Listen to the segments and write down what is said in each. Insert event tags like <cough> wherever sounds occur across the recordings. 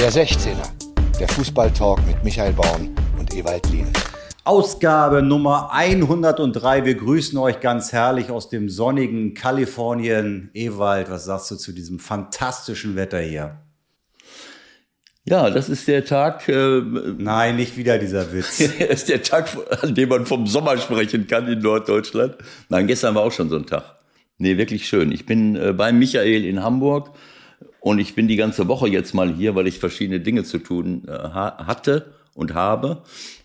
Der 16er, der Fußballtalk mit Michael Baum und Ewald Lien. Ausgabe Nummer 103. Wir grüßen euch ganz herrlich aus dem sonnigen Kalifornien. Ewald, was sagst du zu diesem fantastischen Wetter hier? Ja, das ist der Tag. Äh, Nein, nicht wieder dieser Witz. <laughs> ist der Tag, an dem man vom Sommer sprechen kann in Norddeutschland. Nein, gestern war auch schon so ein Tag. Nee, wirklich schön. Ich bin äh, bei Michael in Hamburg und ich bin die ganze Woche jetzt mal hier, weil ich verschiedene Dinge zu tun äh, hatte und habe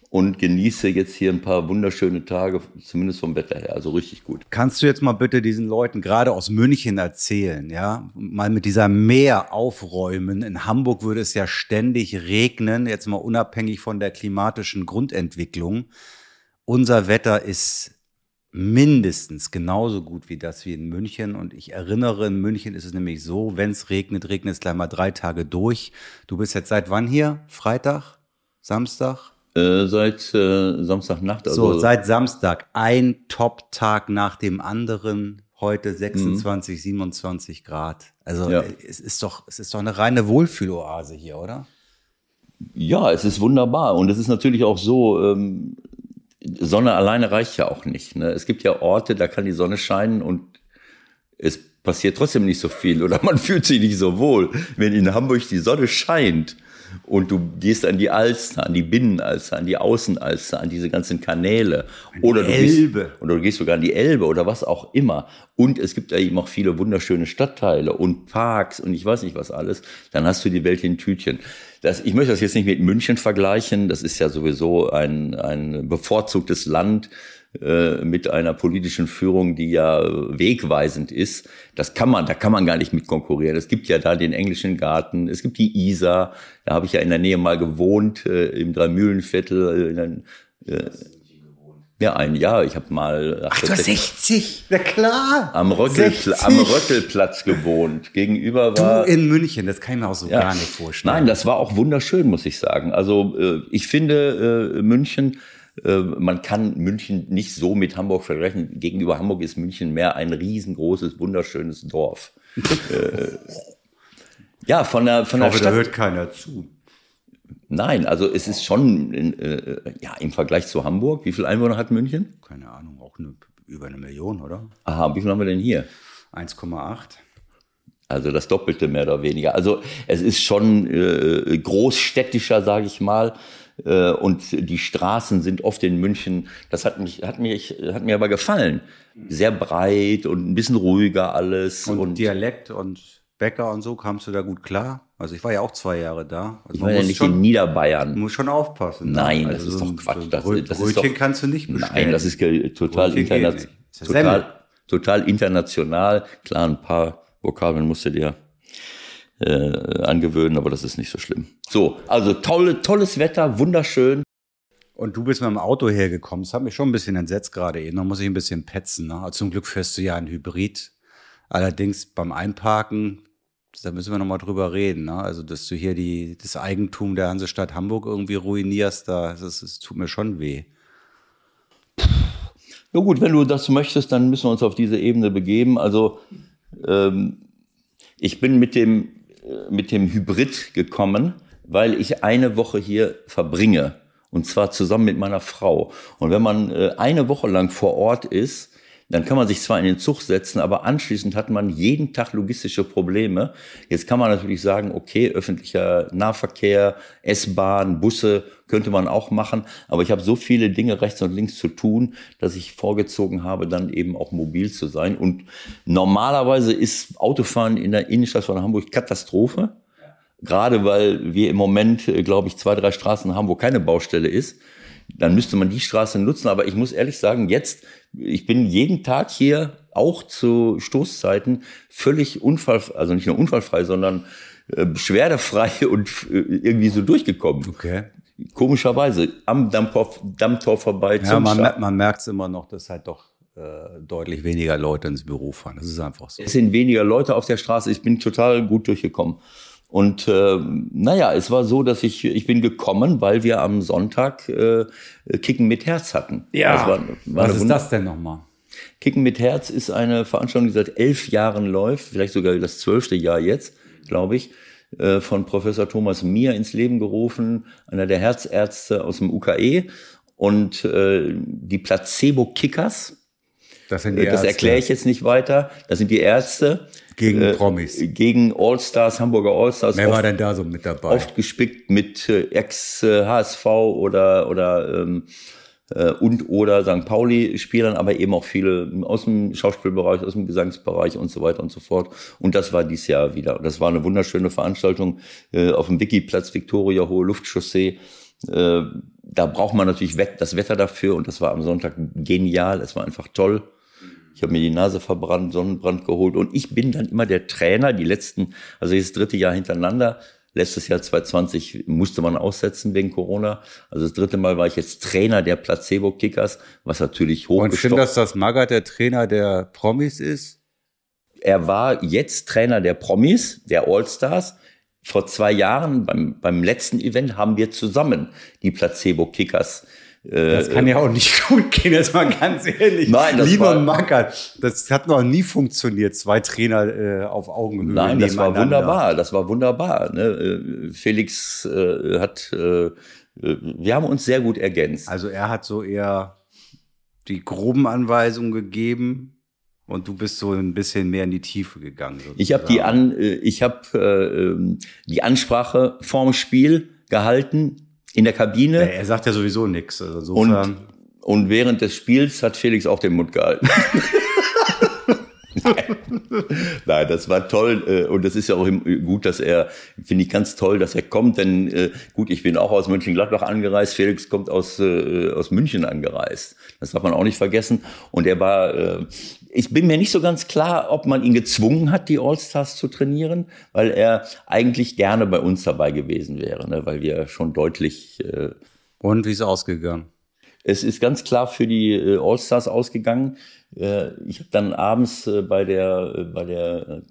und genieße jetzt hier ein paar wunderschöne Tage, zumindest vom Wetter her. Also richtig gut. Kannst du jetzt mal bitte diesen Leuten gerade aus München erzählen, ja, mal mit dieser Meer aufräumen. In Hamburg würde es ja ständig regnen, jetzt mal unabhängig von der klimatischen Grundentwicklung. Unser Wetter ist mindestens genauso gut wie das wie in München. Und ich erinnere, in München ist es nämlich so, wenn es regnet, regnet es gleich mal drei Tage durch. Du bist jetzt seit wann hier? Freitag? Samstag? Äh, seit äh, Samstagnacht. Also so, seit Samstag. Ein Top-Tag nach dem anderen. Heute 26, mhm. 27 Grad. Also ja. es ist doch, es ist doch eine reine Wohlfühloase hier, oder? Ja, es ist wunderbar. Und es ist natürlich auch so, ähm, Sonne alleine reicht ja auch nicht. Ne? Es gibt ja Orte, da kann die Sonne scheinen und es passiert trotzdem nicht so viel oder <laughs> man fühlt sich nicht so wohl. Wenn in Hamburg die Sonne scheint, und du gehst an die Alster, an die Binnenalster, an die Außenalster, an diese ganzen Kanäle. oder du Elbe. Gehst, oder du gehst sogar an die Elbe oder was auch immer. Und es gibt da eben auch viele wunderschöne Stadtteile und Parks und ich weiß nicht was alles. Dann hast du die Welt in Tütchen. Das, ich möchte das jetzt nicht mit München vergleichen. Das ist ja sowieso ein, ein bevorzugtes Land mit einer politischen Führung, die ja wegweisend ist. Das kann man, da kann man gar nicht mit konkurrieren. Es gibt ja da den englischen Garten, es gibt die Isar, da habe ich ja in der Nähe mal gewohnt, äh, im Dreimühlenviertel. Äh, äh, ja, ein Jahr. Ich habe mal. Ach, du 60? Na klar. Am, Röttel, am Röttelplatz gewohnt. Gegenüber war. Du in München, das kann ich mir auch so ja. gar nicht vorstellen. Nein, das war auch wunderschön, muss ich sagen. Also äh, ich finde äh, München äh, man kann München nicht so mit Hamburg vergleichen. Gegenüber Hamburg ist München mehr ein riesengroßes, wunderschönes Dorf. <laughs> Äh, ja, von der, von ich der hoffe, Stadt. da hört keiner zu. Nein, also es ist schon äh, ja im Vergleich zu Hamburg. Wie viele Einwohner hat München? Keine Ahnung, auch eine, über eine Million, oder? Aha, wie viel haben wir denn hier? 1,8. Also das Doppelte mehr oder weniger. Also es ist schon äh, großstädtischer, sage ich mal. Äh, und die Straßen sind oft in München, das hat mich, hat mich, hat mir aber gefallen. Sehr breit und ein bisschen ruhiger alles. Und, und Dialekt und Bäcker und so, kamst du da gut klar? Also ich war ja auch zwei Jahre da. Also ich war ja nicht schon, in Niederbayern. Du musst schon aufpassen. Ne? Nein, also das ist doch Quatsch. So das, das Brötchen doch, kannst du nicht bestellen. Nein, das ist total, international. total, total international. Klar, ein paar Vokabeln musst du dir äh, angewöhnen, aber das ist nicht so schlimm. So, also tolle, tolles Wetter, wunderschön. Und du bist mit dem Auto hergekommen. Das hat mich schon ein bisschen entsetzt gerade eben. Da muss ich ein bisschen petzen. Ne? Zum Glück fährst du ja ein Hybrid. Allerdings beim Einparken, da müssen wir nochmal drüber reden. Ne? Also, dass du hier die, das Eigentum der Hansestadt Hamburg irgendwie ruinierst, da, das, das tut mir schon weh. Ja gut, wenn du das möchtest, dann müssen wir uns auf diese Ebene begeben. Also ähm, ich bin mit dem mit dem Hybrid gekommen, weil ich eine Woche hier verbringe. Und zwar zusammen mit meiner Frau. Und wenn man äh, eine Woche lang vor Ort ist, dann kann man sich zwar in den Zug setzen, aber anschließend hat man jeden Tag logistische Probleme. Jetzt kann man natürlich sagen, okay, öffentlicher Nahverkehr, S-Bahn, Busse könnte man auch machen, aber ich habe so viele Dinge rechts und links zu tun, dass ich vorgezogen habe, dann eben auch mobil zu sein. Und normalerweise ist Autofahren in der Innenstadt von Hamburg Katastrophe. Gerade weil wir im Moment, äh, glaube ich, zwei, drei Straßen haben, wo keine Baustelle ist dann müsste man die Straße nutzen. Aber ich muss ehrlich sagen, jetzt, ich bin jeden Tag hier auch zu Stoßzeiten völlig unfall, also nicht nur unfallfrei, sondern äh, beschwerdefrei <laughs> und äh, irgendwie so durchgekommen. Okay. Komischerweise am Dammtor, Dammtor vorbei. Ja, man, mer man merkt es immer noch, dass halt doch äh, deutlich weniger Leute ins Büro fahren. Das ist einfach so. Es sind weniger Leute auf der Straße. Ich bin total gut durchgekommen. Und äh, naja, es war so, dass ich, ich bin gekommen, weil wir am Sonntag äh, Kicken mit Herz hatten. Ja, war, war was ist das denn nochmal? Kicken mit Herz ist eine Veranstaltung, die seit elf Jahren läuft, vielleicht sogar das zwölfte Jahr jetzt, glaube ich. äh, von Professor Thomas Mier ins Leben gerufen, einer der Herzärzte aus dem UKE. Und äh, die Placebo-Kickers, Das äh, das erkläre ich jetzt nicht weiter, das sind die Ärzte. Gegen äh, Promis. Gegen Allstars, Hamburger Allstars. Wer war denn da so mit dabei? oft gespickt mit äh, Ex-HSV oder oder ähm, äh, und oder St. Pauli-Spielern, aber eben auch viele aus dem Schauspielbereich, aus dem Gesangsbereich und so weiter und so fort. Und das war dieses Jahr wieder. Das war eine wunderschöne Veranstaltung äh, auf dem Wikiplatz Victoria Hohe Luftchaussee. Äh, da braucht man natürlich das Wetter dafür und das war am Sonntag genial. Es war einfach toll. Ich habe mir die Nase verbrannt, Sonnenbrand geholt und ich bin dann immer der Trainer, die letzten, also jetzt das dritte Jahr hintereinander. Letztes Jahr 2020 musste man aussetzen wegen Corona. Also das dritte Mal war ich jetzt Trainer der Placebo-Kickers, was natürlich Und stimmt, dass das Magath der Trainer der Promis ist? Er war jetzt Trainer der Promis, der All-Stars. Vor zwei Jahren, beim, beim letzten Event, haben wir zusammen die Placebo-Kickers äh, Das kann ja auch nicht <laughs> gut gehen, jetzt mal ganz ehrlich. Nein, das Lieber war- das hat noch nie funktioniert, zwei Trainer äh, auf Augenhöhe Nein, das war wunderbar, das war wunderbar. Ne? Äh, Felix äh, hat, äh, äh, wir haben uns sehr gut ergänzt. Also er hat so eher die groben Anweisungen gegeben und du bist so ein bisschen mehr in die Tiefe gegangen. Ich habe die an, äh, ich habe äh, ähm, die Ansprache vorm Spiel gehalten in der Ja, Kabine er sagt ja sowieso nichts. Also und insofern, und während des Spiels hat Felix auch den Mund gehalten. Nein. <laughs> Nein, das war toll äh, und das ist ja auch gut, dass er, finde ich ganz toll, dass er kommt, denn äh, gut, ich bin auch aus Mönchengladbach angereist, Felix kommt aus, äh, aus München angereist. Das darf man auch nicht vergessen und er war, ich bin mir nicht so ganz klar, ob man ihn gezwungen hat, die Allstars zu trainieren, weil er eigentlich gerne bei uns dabei gewesen wäre, ne, weil wir schon deutlich äh, und wie ist ausgegangen? es ist ganz klar für die äh, All-Stars ausgegangen. Äh, ich habe dann abends äh, bei der, äh, bei der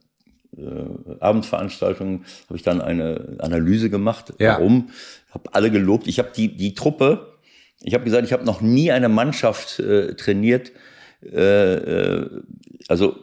äh, Abendveranstaltung habe ich dann eine Analyse gemacht. Ja. Warum? Habe alle gelobt. Ich habe die, die Truppe, ich habe gesagt, ich habe noch nie eine Mannschaft äh, trainiert. Äh, äh, also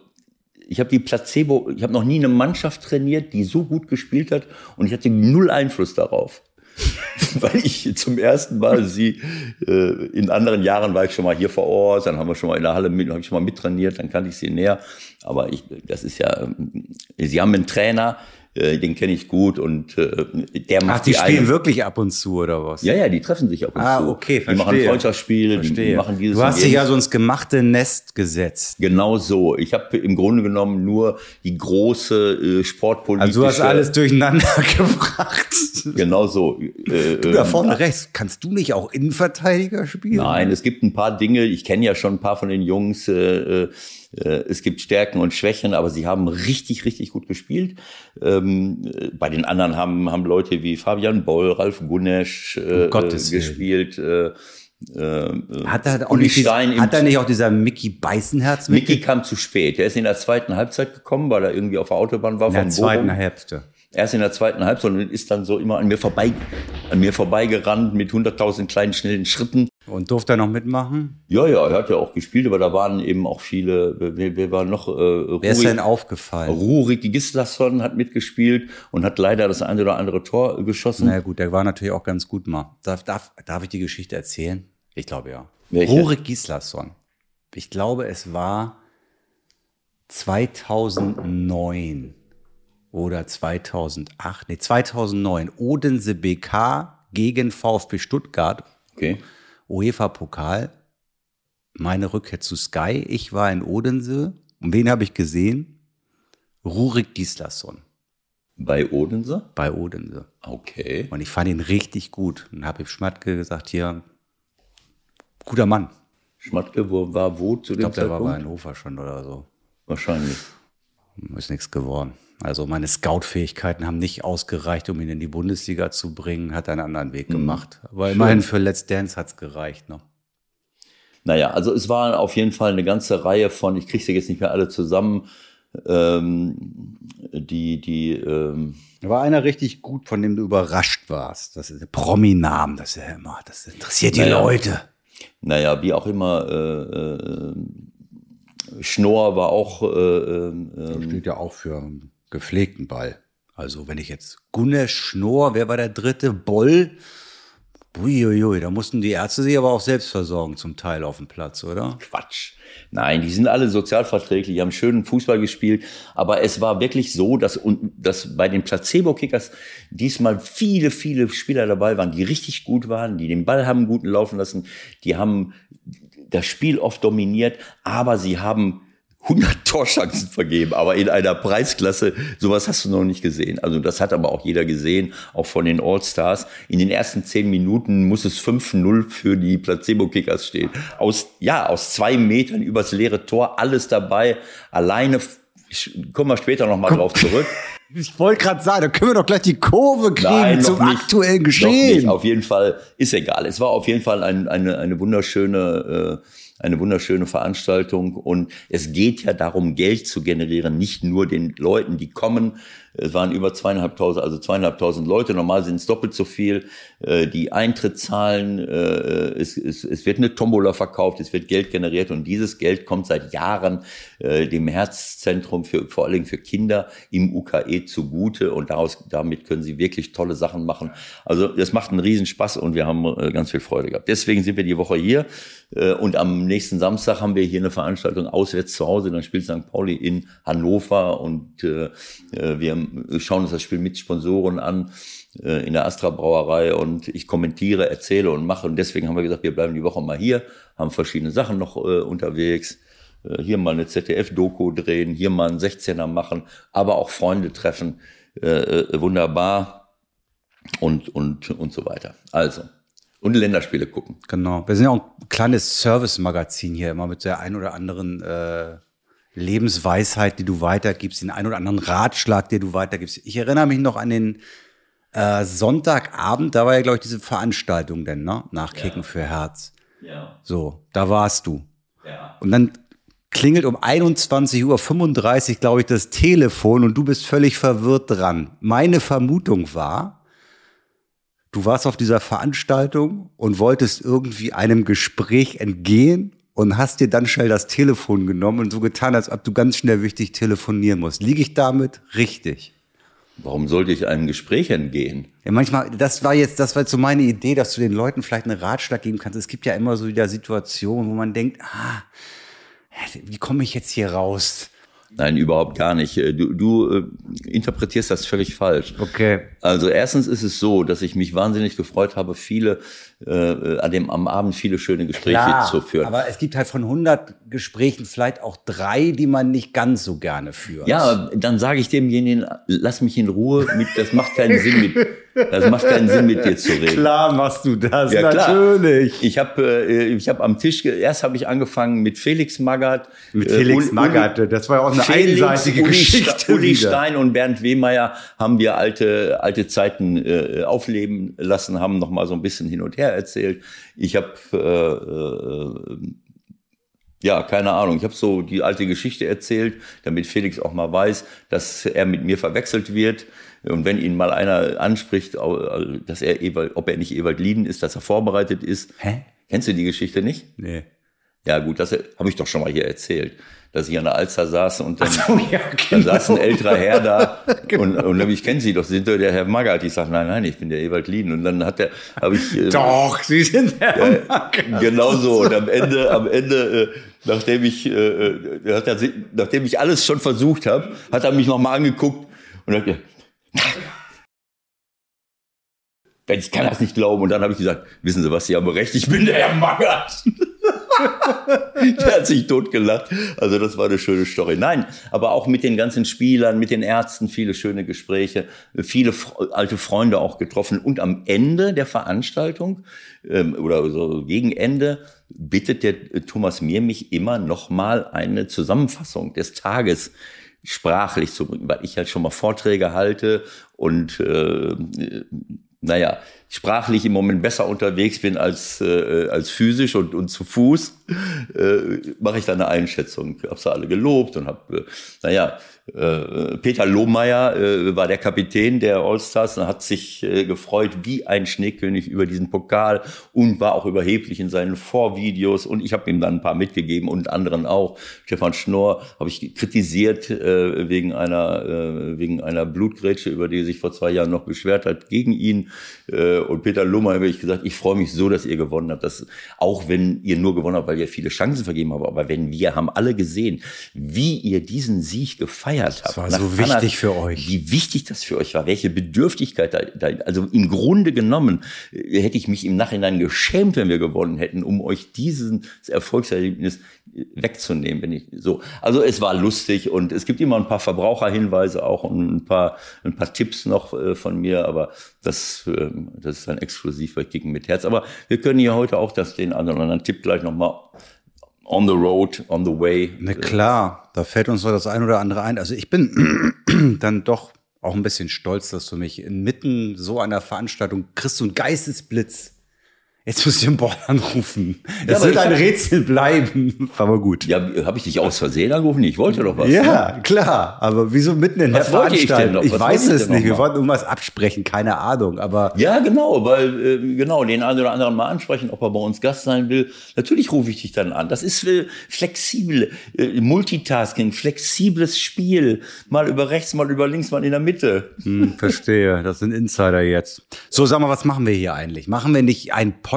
ich habe die Placebo, ich habe noch nie eine Mannschaft trainiert, die so gut gespielt hat und ich hatte null Einfluss darauf. <laughs> Weil ich zum ersten Mal sie, äh, in anderen Jahren war ich schon mal hier vor Ort, dann haben wir schon mal in der Halle mit, habe ich schon mal mittrainiert, dann kannte ich sie näher. Aber ich, das ist ja, ähm, sie haben einen Trainer, äh, den kenne ich gut und äh, der macht Ach, die spielen eine- wirklich ab und zu oder was? Ja, ja, die treffen sich ab und Ah, zu. okay, Die machen verstehe. Freundschaftsspiel, die Verstehe. machen dieses du hast dich ja so ins gemachte Nest gesetzt. Genau so. Ich habe im Grunde genommen nur die große äh, sportpolitische. Also du hast alles durcheinander <laughs> gebracht. Genau so. Äh, Du da ähm, vorne rechts, kannst du nicht auch Innenverteidiger spielen? Nein, es gibt ein paar Dinge. Ich kenne ja schon ein paar von den Jungs. Äh, äh, es gibt Stärken und Schwächen, aber sie haben richtig, richtig gut gespielt. Ähm, äh, bei den anderen haben, haben Leute wie Fabian Boll, Ralf Gunesch äh, Um Gottes äh, gespielt. Äh, äh, Hat er, auch nicht, hat er nicht auch dieser Mickey Beißenherz Mickey kam zu spät. Er ist in der zweiten Halbzeit gekommen, weil er irgendwie auf der Autobahn war in der zweiten Bochum. Hälfte? Erst in der zweiten Halbzeit und ist dann so immer an mir vorbei, an mir vorbeigerannt mit 100.000 kleinen schnellen Schritten. Und durfte er noch mitmachen? Ja, ja, er hat ja auch gespielt, aber da waren eben auch viele, wer, wer war noch? Äh, Wer ist denn aufgefallen? Rurik Gislason hat mitgespielt und hat leider das eine oder andere Tor geschossen. Na gut, der war natürlich auch ganz gut mal. Darf, darf, darf ich die Geschichte erzählen? Ich glaube ja. Welche? Rurik Gislason. Ich glaube, es war 2009 oder 2008, nee, 2009. Odense BK gegen VfB Stuttgart. Okay. UEFA-Pokal. Meine Rückkehr zu Sky. Ich war in Odense. Und wen habe ich gesehen? Rurik Gislason Bei Odense? bei Odense. Okay. Und ich fand ihn richtig gut. Und habe Schmatke gesagt, hier, guter Mann. Schmatke wo, war wo zu Ich dem glaube, der war bei Zeitpunkt? Hannover schon oder so. Wahrscheinlich. Ist nichts geworden. Also meine Scout-Fähigkeiten haben nicht ausgereicht, um ihn in die Bundesliga zu bringen. Hat einen anderen Weg gemacht. Aber immerhin für Let's Dance hat's gereicht. Ne? Naja, also es war auf jeden Fall eine ganze Reihe von, ich kriege sie jetzt nicht mehr alle zusammen, ähm, die, die, ähm, Da war einer richtig gut, von dem du überrascht warst. Das ist der Prominamen, das ist ja immer, das interessiert die Naja. Leute. naja, wie auch immer, äh, äh, Schnorr war auch, äh, äh, Das steht ja auch für gepflegten Ball. Also wenn ich jetzt Gunnar Schnorr, wer war der dritte? Boll. Uiuiui, da mussten die Ärzte sich aber auch selbst versorgen, zum Teil auf dem Platz, oder? Quatsch. Nein, die sind alle sozialverträglich, die haben schönen Fußball gespielt. Aber es war wirklich so, dass, dass bei den Placebo-Kickers diesmal viele, viele Spieler dabei waren, die richtig gut waren, die den Ball haben guten laufen lassen, die haben das Spiel oft dominiert, aber sie haben 100 <laughs> Torchancen vergeben, aber in einer Preisklasse, sowas hast du noch nicht gesehen. Also das hat aber auch jeder gesehen, auch von den All-Stars. In den ersten zehn Minuten muss es 5-0 für die Placebo-Kickers stehen. Aus, ja, aus zwei Metern übers leere Tor, alles dabei, alleine, ich, kommen wir später nochmal drauf zurück. <laughs> Ich wollte gerade sagen, da können wir doch gleich die Kurve kriegen Nein, zum nicht, aktuellen Geschehen. Auf jeden Fall, ist egal. Es war auf jeden Fall ein, eine, eine wunderschöne, äh, eine wunderschöne Veranstaltung. Und es geht ja darum, Geld zu generieren, nicht nur den Leuten, die kommen, es waren über zweieinhalbtausend, also zweieinhalbtausend Leute. Normal sind es doppelt so viel. Äh, die Eintrittszahlen, äh, es, es, es wird eine Tombola verkauft, es wird Geld generiert und dieses Geld kommt seit Jahren äh, dem Herzzentrum für vor allen Dingen für Kinder im UKE zugute und daraus, damit können sie wirklich tolle Sachen machen. Also das macht einen Riesenspaß und wir haben ganz viel Freude gehabt. Deswegen sind wir die Woche hier und am nächsten Samstag haben wir hier eine Veranstaltung auswärts zu Hause. Dann spielt St. Pauli in Hannover und wir schauen uns das Spiel mit Sponsoren an äh, in der Astra Brauerei und ich kommentiere, erzähle und mache. Und deswegen haben wir gesagt, wir bleiben die Woche mal hier, haben verschiedene Sachen noch äh, unterwegs. Äh, hier mal eine ZDF-Doku drehen, hier mal einen 16er machen, aber auch Freunde treffen. Äh, äh, wunderbar und, und, und so weiter. Also. Und Länderspiele gucken. Genau. Wir sind ja auch ein kleines Service-Magazin hier, immer mit der ein oder anderen äh, Lebensweisheit, die du weitergibst, den einen oder anderen Ratschlag, den du weitergibst. Ich erinnere mich noch an den äh, Sonntagabend, da war ja, glaube ich, diese Veranstaltung denn, ne? Nach Kicken ja. für Herz. Ja. So, da warst du. Ja. Und dann klingelt um 21.35 Uhr, glaube ich, das Telefon und du bist völlig verwirrt dran. Meine Vermutung war, du warst auf dieser Veranstaltung und wolltest irgendwie einem Gespräch entgehen und hast dir dann schnell das Telefon genommen und so getan, als ob du ganz schnell wichtig telefonieren musst. Liege ich damit richtig? Warum sollte ich einem Gespräch entgehen? Ja, manchmal, das war jetzt, das war jetzt so meine Idee, dass du den Leuten vielleicht einen Ratschlag geben kannst. Es gibt ja immer so wieder Situationen, wo man denkt, ah, wie komme ich jetzt hier raus? Nein, überhaupt gar nicht. Äh, du, du äh, interpretierst das völlig falsch. Okay. Also erstens ist es so, dass ich mich wahnsinnig gefreut habe, viele äh, an dem am Abend viele schöne Gespräche Klar, zu führen. Aber es gibt halt von 100 Gesprächen vielleicht auch drei, die man nicht ganz so gerne führt. Ja, dann sage ich demjenigen, lass mich in Ruhe. Mit, das macht keinen Sinn mit. Das macht keinen Sinn, mit dir zu reden. Klar machst du das, ja, natürlich. Klar. Ich habe äh, ich hab am Tisch, erst habe ich angefangen mit Felix Magath. Mit äh, Felix äh, Magath, das war ja auch eine Felix, einseitige Uli, Geschichte. Uli Stein und Bernd Wehmeier haben wir alte, alte Zeiten äh, aufleben lassen, haben noch mal so ein bisschen hin und her erzählt. Ich habe äh, äh, ja, keine Ahnung. Ich habe so die alte Geschichte erzählt, damit Felix auch mal weiß, dass er mit mir verwechselt wird. Und wenn ihn mal einer anspricht, dass er Ewald, ob er nicht Ewald Lieden ist, dass er vorbereitet ist. Hä? Kennst du die Geschichte nicht? Nee. Ja, gut, das habe ich doch schon mal hier erzählt dass ich an der Alster saß und dann, so, ja, genau. dann saß ein älterer Herr da <laughs> genau. und, und ich kenne Sie doch, Sie sind doch der Herr Magath. Ich sage, nein, nein, ich bin der Ewald Lien. Und dann hat der, habe ich... Äh, doch, Sie sind der Herr äh, Genau so. Und am Ende, am Ende, äh, nachdem ich, äh, äh hat er, nachdem ich alles schon versucht habe, hat er mich nochmal angeguckt und hat gesagt, ich kann das nicht glauben. Und dann habe ich gesagt, wissen Sie was, Sie haben recht, ich bin der Herr Magath. <laughs> der hat sich totgelacht. Also das war eine schöne Story. Nein, aber auch mit den ganzen Spielern, mit den Ärzten, viele schöne Gespräche, viele alte Freunde auch getroffen. Und am Ende der Veranstaltung ähm, oder so gegen Ende bittet der Thomas Mir mich immer noch mal eine Zusammenfassung des Tages sprachlich zu bringen, weil ich halt schon mal Vorträge halte und äh, naja, sprachlich im Moment besser unterwegs bin als, äh, als physisch und, und zu Fuß. äh, mache ich dann eine Einschätzung. Ich habe sie alle gelobt und habe, äh, naja, äh, Peter Lohmeier äh, war der Kapitän der Allstars und hat sich äh, gefreut wie ein Schneekönig über diesen Pokal und war auch überheblich in seinen Vorvideos und ich habe ihm dann ein paar mitgegeben und anderen auch. Stefan Schnorr habe ich kritisiert äh, wegen einer äh, wegen einer Blutgrätsche, über die sich vor zwei Jahren noch beschwert hat gegen ihn äh, und Peter Lohmeier habe ich gesagt, ich freue mich so, dass ihr gewonnen habt, dass auch wenn ihr nur gewonnen habt, weil ihr viele Chancen vergeben habt, aber wenn wir haben alle gesehen, wie ihr diesen Sieg gefeiert habt. Das war so wichtig für euch. Wie wichtig das für euch war, welche Bedürftigkeit da, da also im Grunde genommen äh, hätte ich mich im Nachhinein geschämt, wenn wir gewonnen hätten, um euch dieses Erfolgserlebnis wegzunehmen, wenn ich so. Also es war lustig und es gibt immer ein paar Verbraucherhinweise auch und ein paar ein paar Tipps noch äh, von mir, aber das ähm, das ist ein exklusiv bei Kicken mit Herz. Aber wir können hier heute auch das den anderen anderen Tipp gleich noch mal on the road, on the way. Na klar, da fällt uns noch das ein oder andere ein. Also ich bin <clears throat> dann doch auch ein bisschen stolz, dass du mich inmitten so einer Veranstaltung kriegst einen Geistesblitz Jetzt musst du den Bord anrufen. Das ja, wird ein Rätsel bleiben. <laughs> Aber gut. Ja, habe ich dich aus Versehen angerufen? Ich wollte doch was. Ja, ne? klar. Aber wieso mitten in was der Veranstaltung? Ich, ich weiß es nicht. Wir wollten irgendwas absprechen. Keine Ahnung. Aber ja, genau. Weil, äh, genau, den einen oder anderen mal ansprechen, ob er bei uns Gast sein will. Natürlich rufe ich dich dann an. Das ist äh, flexibel. Äh, Multitasking, flexibles Spiel. Mal über rechts, mal über links, mal in der Mitte. Hm, verstehe. Das sind Insider jetzt. So, sag mal, was machen wir hier eigentlich? Machen wir nicht ein Podcast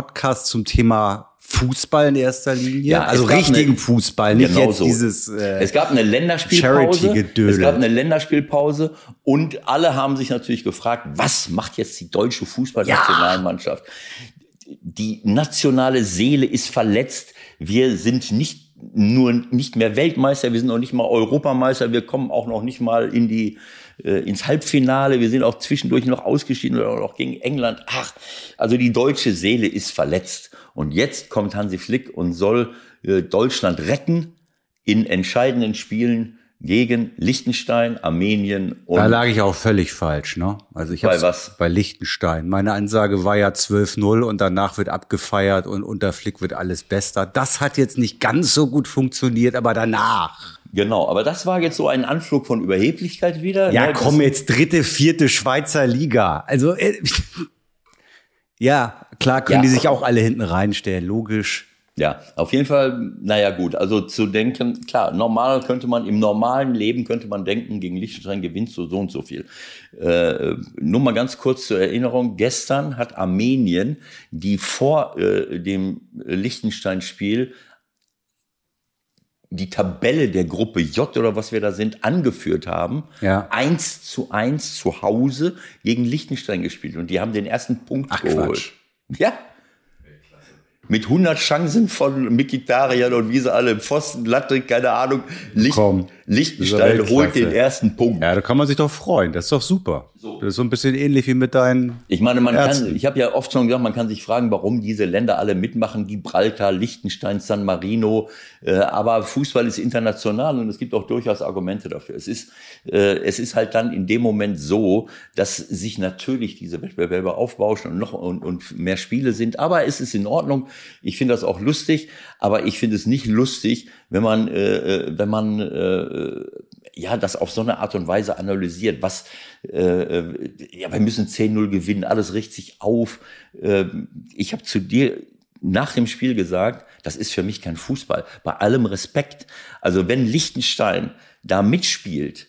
zum Thema Fußball in erster Linie, ja, also richtigen eine, Fußball, nicht genau jetzt so. dieses. Äh, es gab eine Länderspielpause. Es gab eine Länderspielpause und alle haben sich natürlich gefragt, was macht jetzt die deutsche Fußballnationalmannschaft? Ja. Die nationale Seele ist verletzt. Wir sind nicht nur nicht mehr Weltmeister, wir sind noch nicht mal Europameister, wir kommen auch noch nicht mal in die äh, ins Halbfinale. Wir sind auch zwischendurch noch ausgeschieden oder noch gegen England. Ach, also die deutsche Seele ist verletzt. Und jetzt kommt Hansi Flick und soll äh, Deutschland retten in entscheidenden Spielen gegen Liechtenstein, Armenien und. Da lag ich auch völlig falsch, ne? Also ich bei was? Bei Liechtenstein. Meine Ansage war ja 12-0 und danach wird abgefeiert und unter Flick wird alles besser. Das hat jetzt nicht ganz so gut funktioniert, aber danach. Genau, aber das war jetzt so ein Anflug von Überheblichkeit wieder. Ja, ne? komm, jetzt dritte, vierte Schweizer Liga. Also, äh, <laughs> ja, klar können ja. die sich auch alle hinten reinstellen, logisch. Ja, auf jeden Fall, naja gut, also zu denken, klar, normal könnte man, im normalen Leben könnte man denken, gegen Liechtenstein gewinnst du so und so viel. Äh, nur mal ganz kurz zur Erinnerung, gestern hat Armenien, die vor äh, dem Liechtenstein-Spiel die Tabelle der Gruppe J oder was wir da sind, angeführt haben, ja. eins zu eins zu Hause gegen Liechtenstein gespielt und die haben den ersten Punkt Ach, geholt. Quatsch. Ja, mit 100 Chancen von Mikitarian und wie sie alle, Pfosten, Latte, keine Ahnung. Licht, Komm, Lichtenstein holt den ersten Punkt. Ja, da kann man sich doch freuen. Das ist doch super. So. Das ist so ein bisschen ähnlich wie mit deinen. Ich meine, man Ärzten. kann, ich habe ja oft schon gesagt, man kann sich fragen, warum diese Länder alle mitmachen, Gibraltar, Liechtenstein, San Marino. Äh, aber Fußball ist international und es gibt auch durchaus Argumente dafür. Es ist, äh, es ist halt dann in dem Moment so, dass sich natürlich diese Wettbewerbe aufbauschen und noch und, und mehr Spiele sind. Aber es ist in Ordnung. Ich finde das auch lustig, aber ich finde es nicht lustig, wenn man, äh, äh wenn man äh, ja, das auf so eine Art und Weise analysiert, was, äh, äh ja, wir müssen 10-0 gewinnen, alles richtet sich auf. Äh, ich habe zu dir nach dem Spiel gesagt, das ist für mich kein Fußball. Bei allem Respekt. Also wenn Liechtenstein da mitspielt,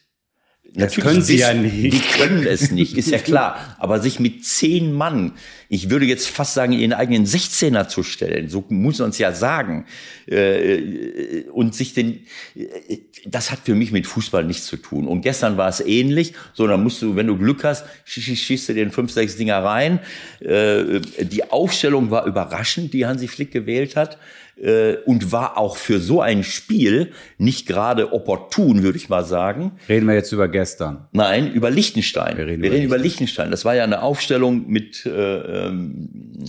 das können sie ja nicht. Die können es nicht, ist ja klar. Aber sich mit zehn Mann, ich würde jetzt fast sagen, ihren eigenen 16er zu stellen, so muss man es ja sagen, äh, und sich den, äh, das hat für mich mit Fußball nichts zu tun. Und gestern war es ähnlich, so dann musst du, wenn du Glück hast, schießt du den fünf, sechs Dinger rein. Äh, die Aufstellung war überraschend, die Hansi Flick gewählt hat äh, und war auch für so ein Spiel nicht gerade opportun, würde ich mal sagen. Reden wir jetzt über gestern? Nein, über Liechtenstein. Wir reden, wir über, reden über Liechtenstein. Das war ja eine Aufstellung mit äh, ähm,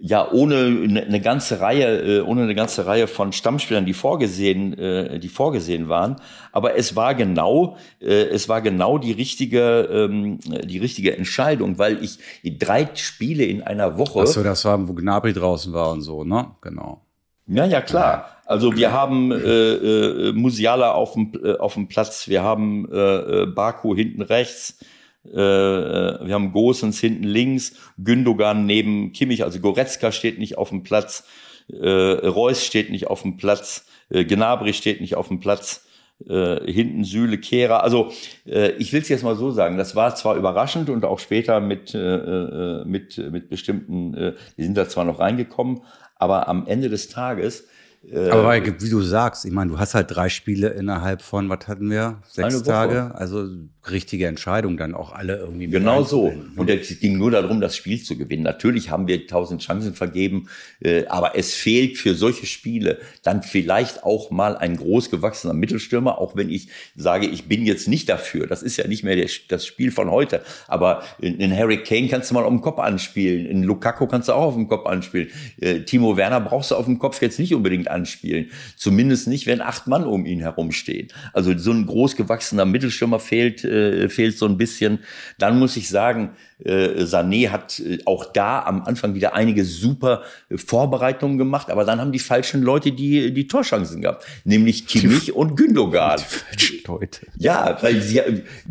ja ohne eine ganze Reihe äh, ohne eine ganze Reihe von Stammspielern die vorgesehen äh, die vorgesehen waren aber es war genau äh, es war genau die richtige ähm, die richtige Entscheidung weil ich drei Spiele in einer Woche Ach so das war wo Gnabry draußen war und so ne genau Ja, ja, klar. Also wir haben äh, äh, Musiala auf dem, äh, auf dem Platz, wir haben äh, äh Baku hinten rechts, äh, äh, wir haben Gosens hinten links, Gündogan neben Kimmich, also Goretzka steht nicht auf dem Platz, äh, Reus steht nicht auf dem Platz, äh, Gnabry steht nicht auf dem Platz. Äh, hinten Süle, Kehrer. Also äh, ich will es jetzt mal so sagen, das war zwar überraschend und auch später mit, äh, äh, mit, mit bestimmten, äh, die sind da zwar noch reingekommen, aber am Ende des Tages äh, aber wie du sagst, ich meine, du hast halt drei Spiele innerhalb von, was hatten wir? Sechs Tage. Also richtige Entscheidung, dann auch alle irgendwie. Genau so. Und es ging nur darum, das Spiel zu gewinnen. Natürlich haben wir tausend Chancen vergeben, äh, aber es fehlt für solche Spiele dann vielleicht auch mal ein großgewachsener Mittelstürmer, auch wenn ich sage, ich bin jetzt nicht dafür. Das ist ja nicht mehr das Spiel von heute. Aber in Harry Kane kannst du mal auf dem Kopf anspielen. In Lukaku kannst du auch auf dem Kopf anspielen. Äh, Timo Werner brauchst du auf dem Kopf jetzt nicht unbedingt anspielen. Zumindest nicht, wenn acht Mann um ihn herumstehen. Also so ein großgewachsener Mittelstürmer fehlt äh, fehlt so ein bisschen. Dann muss ich sagen, äh, Sané hat äh, auch da am Anfang wieder einige super äh, Vorbereitungen gemacht, aber dann haben die falschen Leute die, die Torchancen gehabt, nämlich Kimmich und Gündogan. <laughs> Die Leute. Ja, weil sie,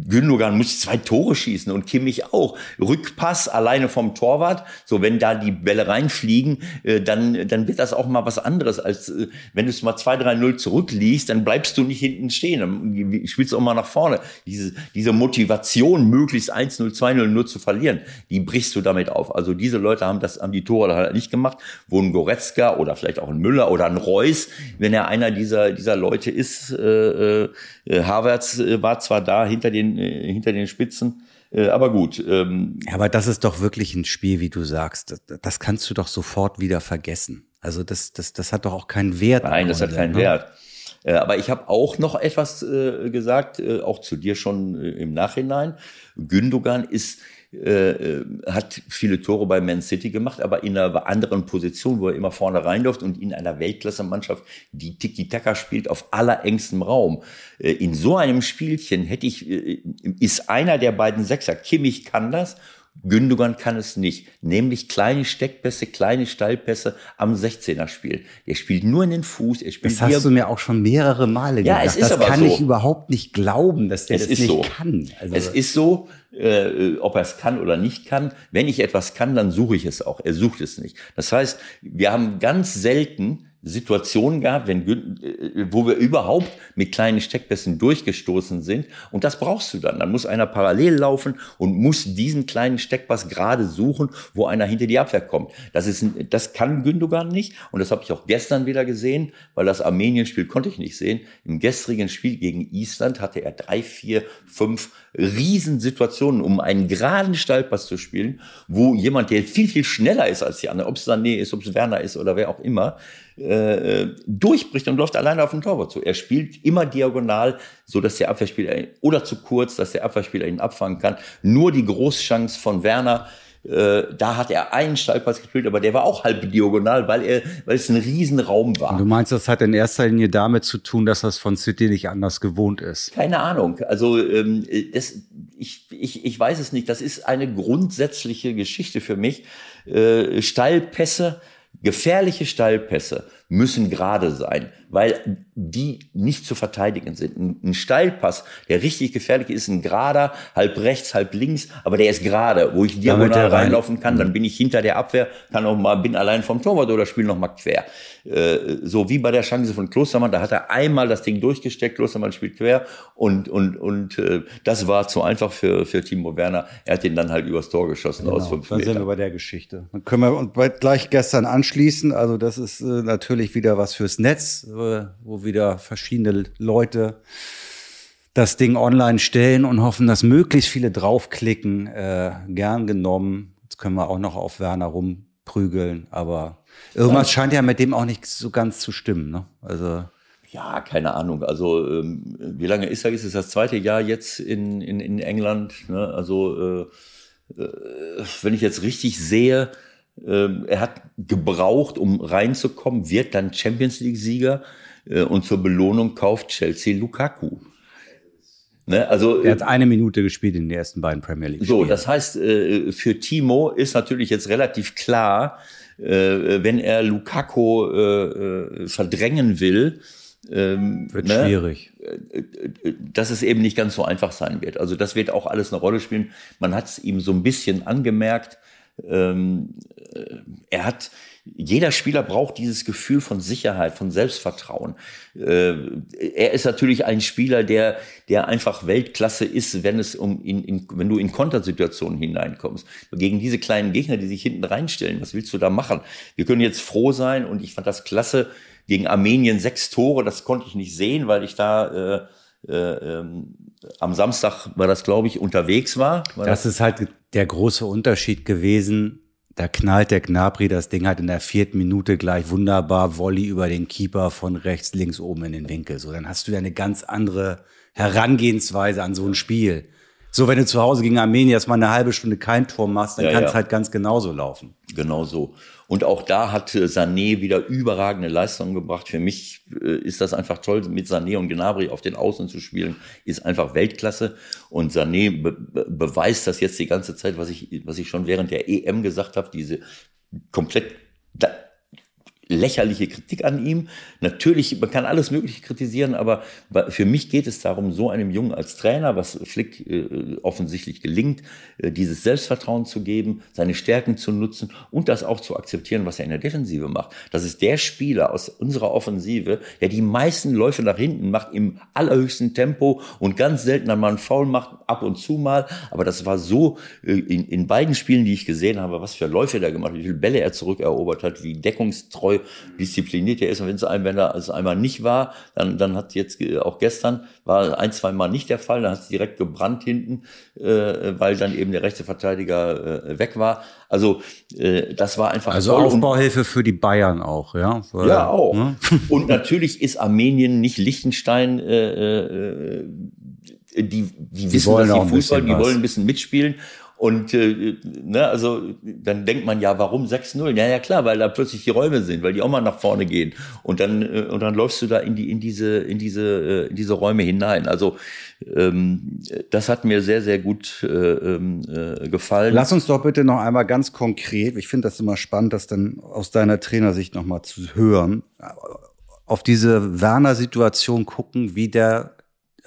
Gündogan muss zwei Tore schießen und Kimmich auch. Rückpass alleine vom Torwart, so wenn da die Bälle reinfliegen, äh, dann, dann wird das auch mal was anderes, als äh, wenn du es mal 2-3-0 zurückliegst, dann bleibst du nicht hinten stehen, dann spielst du auch mal nach vorne. Diese, diese Motivation, möglichst 1-0, 2-0 nur zu verlieren, verlieren, die brichst du damit auf. Also diese Leute haben das, haben die Tore halt nicht gemacht, wo ein Goretzka oder vielleicht auch ein Müller oder ein Reus, wenn er einer dieser, dieser Leute ist, äh, äh, Havertz äh, war zwar da hinter den, äh, hinter den Spitzen, äh, aber gut. Ähm, aber das ist doch wirklich ein Spiel, wie du sagst. Das, das kannst du doch sofort wieder vergessen. Also das, das, das hat doch auch keinen Wert. Nein, das hat keinen ne? Wert. Äh, aber ich habe auch noch etwas äh, gesagt, äh, auch zu dir schon äh, im Nachhinein. Gündogan ist äh, äh, hat viele Tore bei Man City gemacht, aber in einer anderen Position, wo er immer vorne reinläuft und in einer Weltklasse-Mannschaft, die Tiki-Taka spielt, auf allerengstem Raum. Äh, in so einem Spielchen hätte ich, ist einer der beiden Sechser, Kimmich kann das Gündogan kann es nicht, nämlich kleine Steckpässe, kleine Stallpässe am 16er spielen. Er spielt nur in den Fuß, er spielt Das hast du mir auch schon mehrere Male ja, gesagt. Es ist das aber kann so. ich überhaupt nicht glauben, dass der es das ist nicht so. kann. Also es ist so, äh, ob er es kann oder nicht kann. Wenn ich etwas kann, dann suche ich es auch. Er sucht es nicht. Das heißt, wir haben ganz selten Situationen gehabt, wenn, äh, wo wir überhaupt mit kleinen Steckpässen durchgestoßen sind. Und das brauchst du dann. Dann muss einer parallel laufen und muss diesen kleinen Steckpass gerade suchen, wo einer hinter die Abwehr kommt. Das, ist, das kann Gündogan nicht. Und das habe ich auch gestern wieder gesehen, weil das Armenien-Spiel konnte ich nicht sehen. Im gestrigen Spiel gegen Island hatte er drei, vier, fünf Riesensituationen, um einen geraden Stallpass zu spielen, wo jemand, der viel, viel schneller ist als die anderen, ob es Sané ist, ob es Werner ist oder wer auch immer, äh, durchbricht und läuft alleine auf den Torwart zu. Er spielt immer diagonal, so dass der Abwehrspieler oder zu kurz, dass der Abwehrspieler ihn abfangen kann. Nur die Großchance von Werner äh, da hat er einen Stallpass gespielt, aber der war auch halb diagonal, weil er, weil es ein Riesenraum war. Und du meinst, das hat in erster Linie damit zu tun, dass das von City nicht anders gewohnt ist? Keine Ahnung. Also ähm, das, ich, ich, ich weiß es nicht. Das ist eine grundsätzliche Geschichte für mich. Äh, Stallpässe, gefährliche Stallpässe müssen gerade sein, weil die nicht zu verteidigen sind. Ein, Steilpass, der richtig gefährlich ist, ein gerader, halb rechts, halb links, aber der ist gerade, wo ich diagonal reinlaufen kann, dann bin ich hinter der Abwehr, kann auch mal, bin allein vom Torwart oder spiele noch mal quer. Äh, so wie bei der Chance von Klostermann, da hat er einmal das Ding durchgesteckt, Klostermann spielt quer und, und, und äh, das war zu einfach für, für Timo Werner. Er hat den dann halt übers Tor geschossen genau, aus fünf Dann sind wir bei der Geschichte. Dann können wir uns gleich gestern anschließen. Also das ist äh, natürlich wieder was fürs Netz, äh, wo wieder verschiedene Leute das Ding online stellen und hoffen, dass möglichst viele draufklicken. Äh, gern genommen. Jetzt können wir auch noch auf Werner rumprügeln, aber Irgendwas scheint ja mit dem auch nicht so ganz zu stimmen. Ne? Also ja, keine Ahnung. Also ähm, wie lange ist er? Ist es das zweite Jahr jetzt in, in, in England? Ne? Also äh, äh, wenn ich jetzt richtig sehe, er hat gebraucht, um reinzukommen, wird dann Champions League-Sieger äh, und zur Belohnung kauft Chelsea Lukaku. Ne? Also, er hat eine Minute gespielt in den ersten beiden Premier League. So, das heißt, äh, für Timo ist natürlich jetzt relativ klar, äh, wenn er Lukaku äh, verdrängen will, ähm, wird ne, schwierig. Dass es eben nicht ganz so einfach sein wird. Also das wird auch alles eine Rolle spielen. Man hat es ihm so ein bisschen angemerkt. Ähm, er hat jeder Spieler braucht dieses Gefühl von Sicherheit, von Selbstvertrauen. Äh, er ist natürlich ein Spieler, der, der einfach Weltklasse ist, wenn es um in, in, wenn du in Kontersituationen hineinkommst. Gegen diese kleinen Gegner, die sich hinten reinstellen, was willst du da machen? Wir können jetzt froh sein und ich fand das klasse gegen Armenien sechs Tore. Das konnte ich nicht sehen, weil ich da äh, äh, ähm, am Samstag war das, glaube ich, unterwegs war. war das, das ist halt der große Unterschied gewesen da knallt der Gnabry das Ding halt in der vierten Minute gleich wunderbar Volley über den Keeper von rechts, links, oben in den Winkel. So, dann hast du ja eine ganz andere Herangehensweise an so ein Spiel. So, wenn du zu Hause gegen Armenien erstmal eine halbe Stunde kein Tor machst, dann ja, kann es ja. halt ganz genauso laufen. Genau so. Und auch da hat Sané wieder überragende Leistungen gebracht. Für mich äh, ist das einfach toll, mit Sané und Gnabry auf den Außen zu spielen, ist einfach Weltklasse. Und Sané be beweist das jetzt die ganze Zeit, was ich, was ich schon während der EM gesagt habe, diese komplett lächerliche Kritik an ihm. Natürlich, man kann alles Mögliche kritisieren, aber für mich geht es darum, so einem Jungen als Trainer, was Flick äh, offensichtlich gelingt, äh, dieses Selbstvertrauen zu geben, seine Stärken zu nutzen und das auch zu akzeptieren, was er in der Defensive macht. Das ist der Spieler aus unserer Offensive, der die meisten Läufe nach hinten macht im allerhöchsten Tempo und ganz selten einmal einen Foul macht, ab und zu mal. Aber das war so äh, in, in beiden Spielen, die ich gesehen habe, was für Läufe er gemacht hat, wie viele Bälle er zurückerobert hat, wie deckungstreu diszipliniert er ist. Und wenn es einem, wenn er es einmal nicht war, dann, dann hat jetzt äh, auch gestern war ein, zwei Mal nicht der Fall. Dann hat es direkt gebrannt hinten, äh, weil dann eben der rechte Verteidiger äh, weg war. Also äh, das war einfach also Aufbauhilfe für die Bayern auch, ja. Weil, ja auch. Ne? <laughs> Und natürlich ist Armenien nicht Liechtenstein. Äh, äh, die, die wissen, dass sie Fußball, die wollen ein bisschen mitspielen. Und äh, ne, also dann denkt man ja, warum 6-0? Ja, ja klar, weil da plötzlich die Räume sind, weil die auch mal nach vorne gehen. Und dann äh, und dann läufst du da in die in diese in diese äh, in diese Räume hinein. Also ähm, das hat mir sehr sehr gut äh, ähm, äh, gefallen. Lass uns doch bitte noch einmal ganz konkret. Ich finde das immer spannend, das dann aus deiner Trainersicht noch mal zu hören. Auf diese Werner-Situation gucken, wie der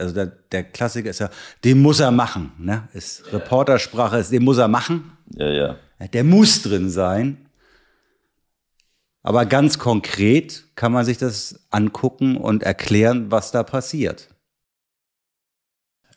also der, der Klassiker ist ja, den muss er machen. Ne? Ist ja. Reportersprache ist, den muss er machen. Ja, ja. Der muss drin sein. Aber ganz konkret kann man sich das angucken und erklären, was da passiert.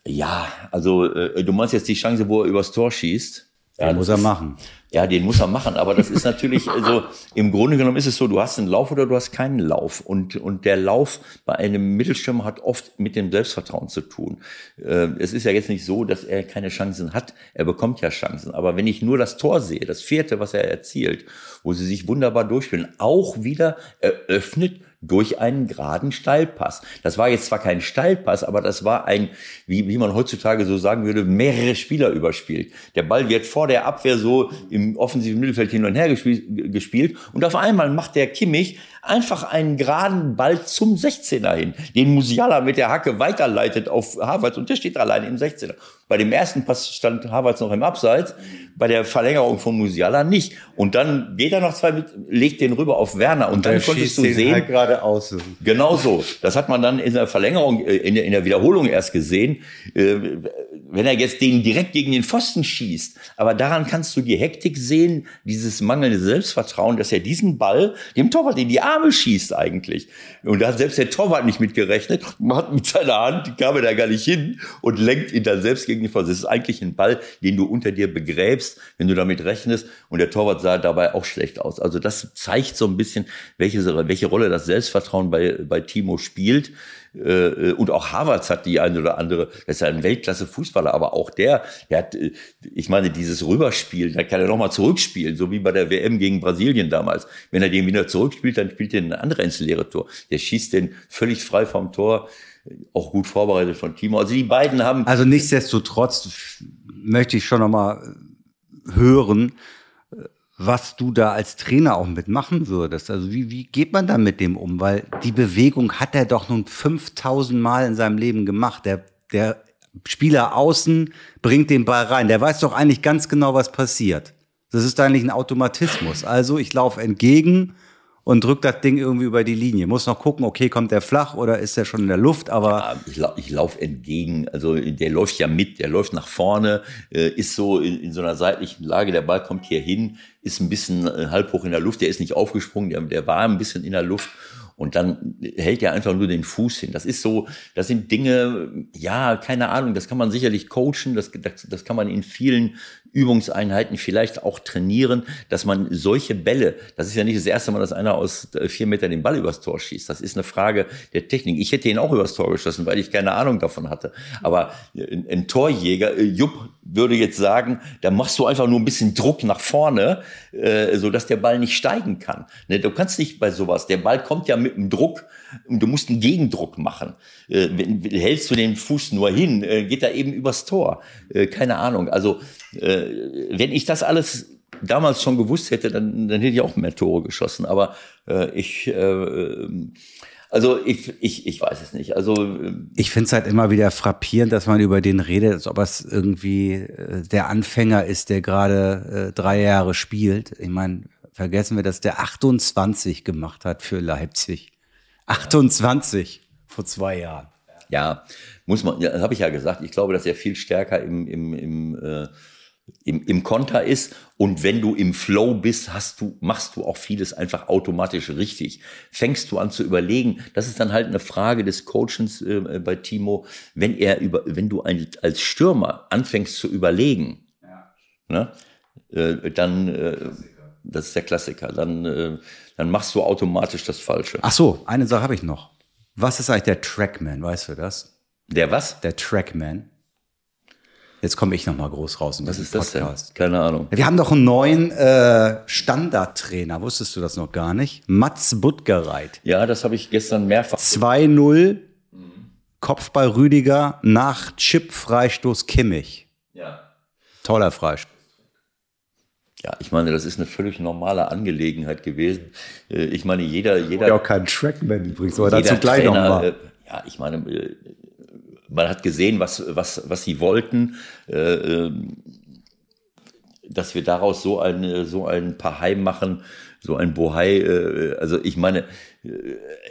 Ja, also äh, du meinst jetzt die Chance, wo er übers Tor schießt? Den ja, muss er machen. Ja, den muss er machen. Aber das ist natürlich, <laughs> also im Grunde genommen ist es so, du hast einen Lauf oder du hast keinen Lauf. Und, und der Lauf bei einem Mittelstürmer hat oft mit dem Selbstvertrauen zu tun. Äh, es ist ja jetzt nicht so, dass er keine Chancen hat. Er bekommt ja Chancen. Aber wenn ich nur das Tor sehe, das vierte, was er erzielt, wo sie sich wunderbar durchspielen, auch wieder eröffnet durch einen geraden Steilpass. Das war jetzt zwar kein Steilpass, aber das war ein, wie, wie man heutzutage so sagen würde, mehrere Spieler überspielt. Der Ball wird vor der Abwehr so im offensiven Mittelfeld hin und her gespielt, gespielt und auf einmal macht der Kimmich einfach einen geraden Ball zum 16er hin, den Musiala mit der Hacke weiterleitet auf Havertz und der steht alleine im 16er. Bei dem ersten Pass stand Havertz noch im Abseits, bei der Verlängerung von Musiala nicht. Und dann geht er noch zwei mit, legt den rüber auf Werner und, und dann konntest du sehen. Halt gerade aus. Genau so. Das hat man dann in der Verlängerung, äh, in der, in der Wiederholung erst gesehen. Wenn er jetzt den direkt gegen den Pfosten schießt, aber daran kannst du die Hektik sehen, dieses mangelnde Selbstvertrauen, dass er diesen Ball dem Torwart in die Arme schießt eigentlich. Und da hat selbst der Torwart nicht mitgerechnet. Man hat mit seiner Hand, die kam er da gar nicht hin und lenkt ihn dann selbst gegen den Pfosten. Das ist eigentlich ein Ball, den du unter dir begräbst, wenn du damit rechnest. Und der Torwart sah dabei auch schlecht aus. Also das zeigt so ein bisschen, welche, welche Rolle das Selbstvertrauen bei, bei Timo spielt. Äh, und auch Havertz hat die eine oder andere, das ist ein Weltklasse-Fußballer, aber auch der, der hat, äh, ich meine, dieses Rüberspielen, da kann er nochmal zurückspielen, so wie bei der WM gegen Brasilien damals. Wenn er den wieder zurückspielt, dann spielt er ein anderer ins leere Tor. Der schießt den völlig frei vom Tor auch gut vorbereitet von Timo. Also die beiden haben. Also nichtsdestotrotz möchte ich schon nochmal hören, was du da als Trainer auch mitmachen würdest. Also wie, wie geht man da mit dem um? Weil die Bewegung hat er doch nun 5000 Mal in seinem Leben gemacht. Der, der Spieler außen bringt den Ball rein. Der weiß doch eigentlich ganz genau, was passiert. Das ist eigentlich ein Automatismus. Also ich laufe entgegen und drückt das Ding irgendwie über die Linie. Muss noch gucken, okay, kommt der flach oder ist der schon in der Luft, aber. Ja, ich, lau ich laufe entgegen, also der läuft ja mit, der läuft nach vorne, äh, ist so in, in, so einer seitlichen Lage, der Ball kommt hier hin, ist ein bisschen äh, halb hoch in der Luft, der ist nicht aufgesprungen, der, der war ein bisschen in der Luft und dann hält er einfach nur den Fuß hin. Das ist so, das sind Dinge, ja, keine Ahnung, das kann man sicherlich coachen, das, das, das kann man in vielen Übungseinheiten vielleicht auch trainieren, dass man solche Bälle, das ist ja nicht das erste Mal, dass einer aus äh, vier Metern den Ball übers Tor schießt. Das ist eine Frage der Technik. Ich hätte ihn auch übers Tor geschossen, weil ich keine Ahnung davon hatte. Aber ein, ein Torjäger, äh, Jupp würde jetzt sagen, da machst du einfach nur ein bisschen Druck nach vorne, äh, so dass der Ball nicht steigen kann. Ne, du kannst nicht bei sowas. Der Ball kommt ja mit einem Druck und du musst einen Gegendruck machen. Äh, hältst du den Fuß nur hin, äh, geht er eben übers Tor. Äh, keine Ahnung. Also äh, wenn ich das alles damals schon gewusst hätte, dann, dann hätte ich auch mehr Tore geschossen. Aber äh, ich äh, also ich, ich, ich weiß es nicht. Also ähm, ich finde es halt immer wieder frappierend, dass man über den redet, als ob es irgendwie äh, der Anfänger ist, der gerade äh, drei Jahre spielt. Ich meine, vergessen wir, dass der 28 gemacht hat für Leipzig. 28 vor zwei Jahren. Ja, muss man, ja, habe ich ja gesagt. Ich glaube, dass er viel stärker im, im, im äh, im, im Konter ist. Und wenn du im Flow bist, hast du, machst du auch vieles einfach automatisch richtig. Fängst du an zu überlegen. Das ist dann halt eine Frage des Coachens äh, bei Timo. Wenn er über, wenn du ein, als Stürmer anfängst zu überlegen, ja. ne, äh, dann, äh, das ist der Klassiker, dann, äh, dann machst du automatisch das Falsche. Ach so, eine Sache habe ich noch. Was ist eigentlich der Trackman? Weißt du das? Der was? Der Trackman. Jetzt komme ich noch mal groß raus. Was ist das Podcast. denn? Keine Ahnung. Wir haben doch einen neuen äh, Standardtrainer. Wusstest du das noch gar nicht? Mats Buttgereit. Ja, das habe ich gestern mehrfach. 2-0 Kopfball Rüdiger nach Chip-Freistoß Kimmich. Ja. Toller Freistoß. Ja, ich meine, das ist eine völlig normale Angelegenheit gewesen. Äh, ich meine, jeder, jeder. Ja, auch kein Trackman übrigens, aber dazu gleich nochmal. Äh, ja, ich meine, äh, man hat gesehen, was, was, was sie wollten, äh, ähm, dass wir daraus so ein, so ein paar Heim machen, so ein Bohai, also ich meine,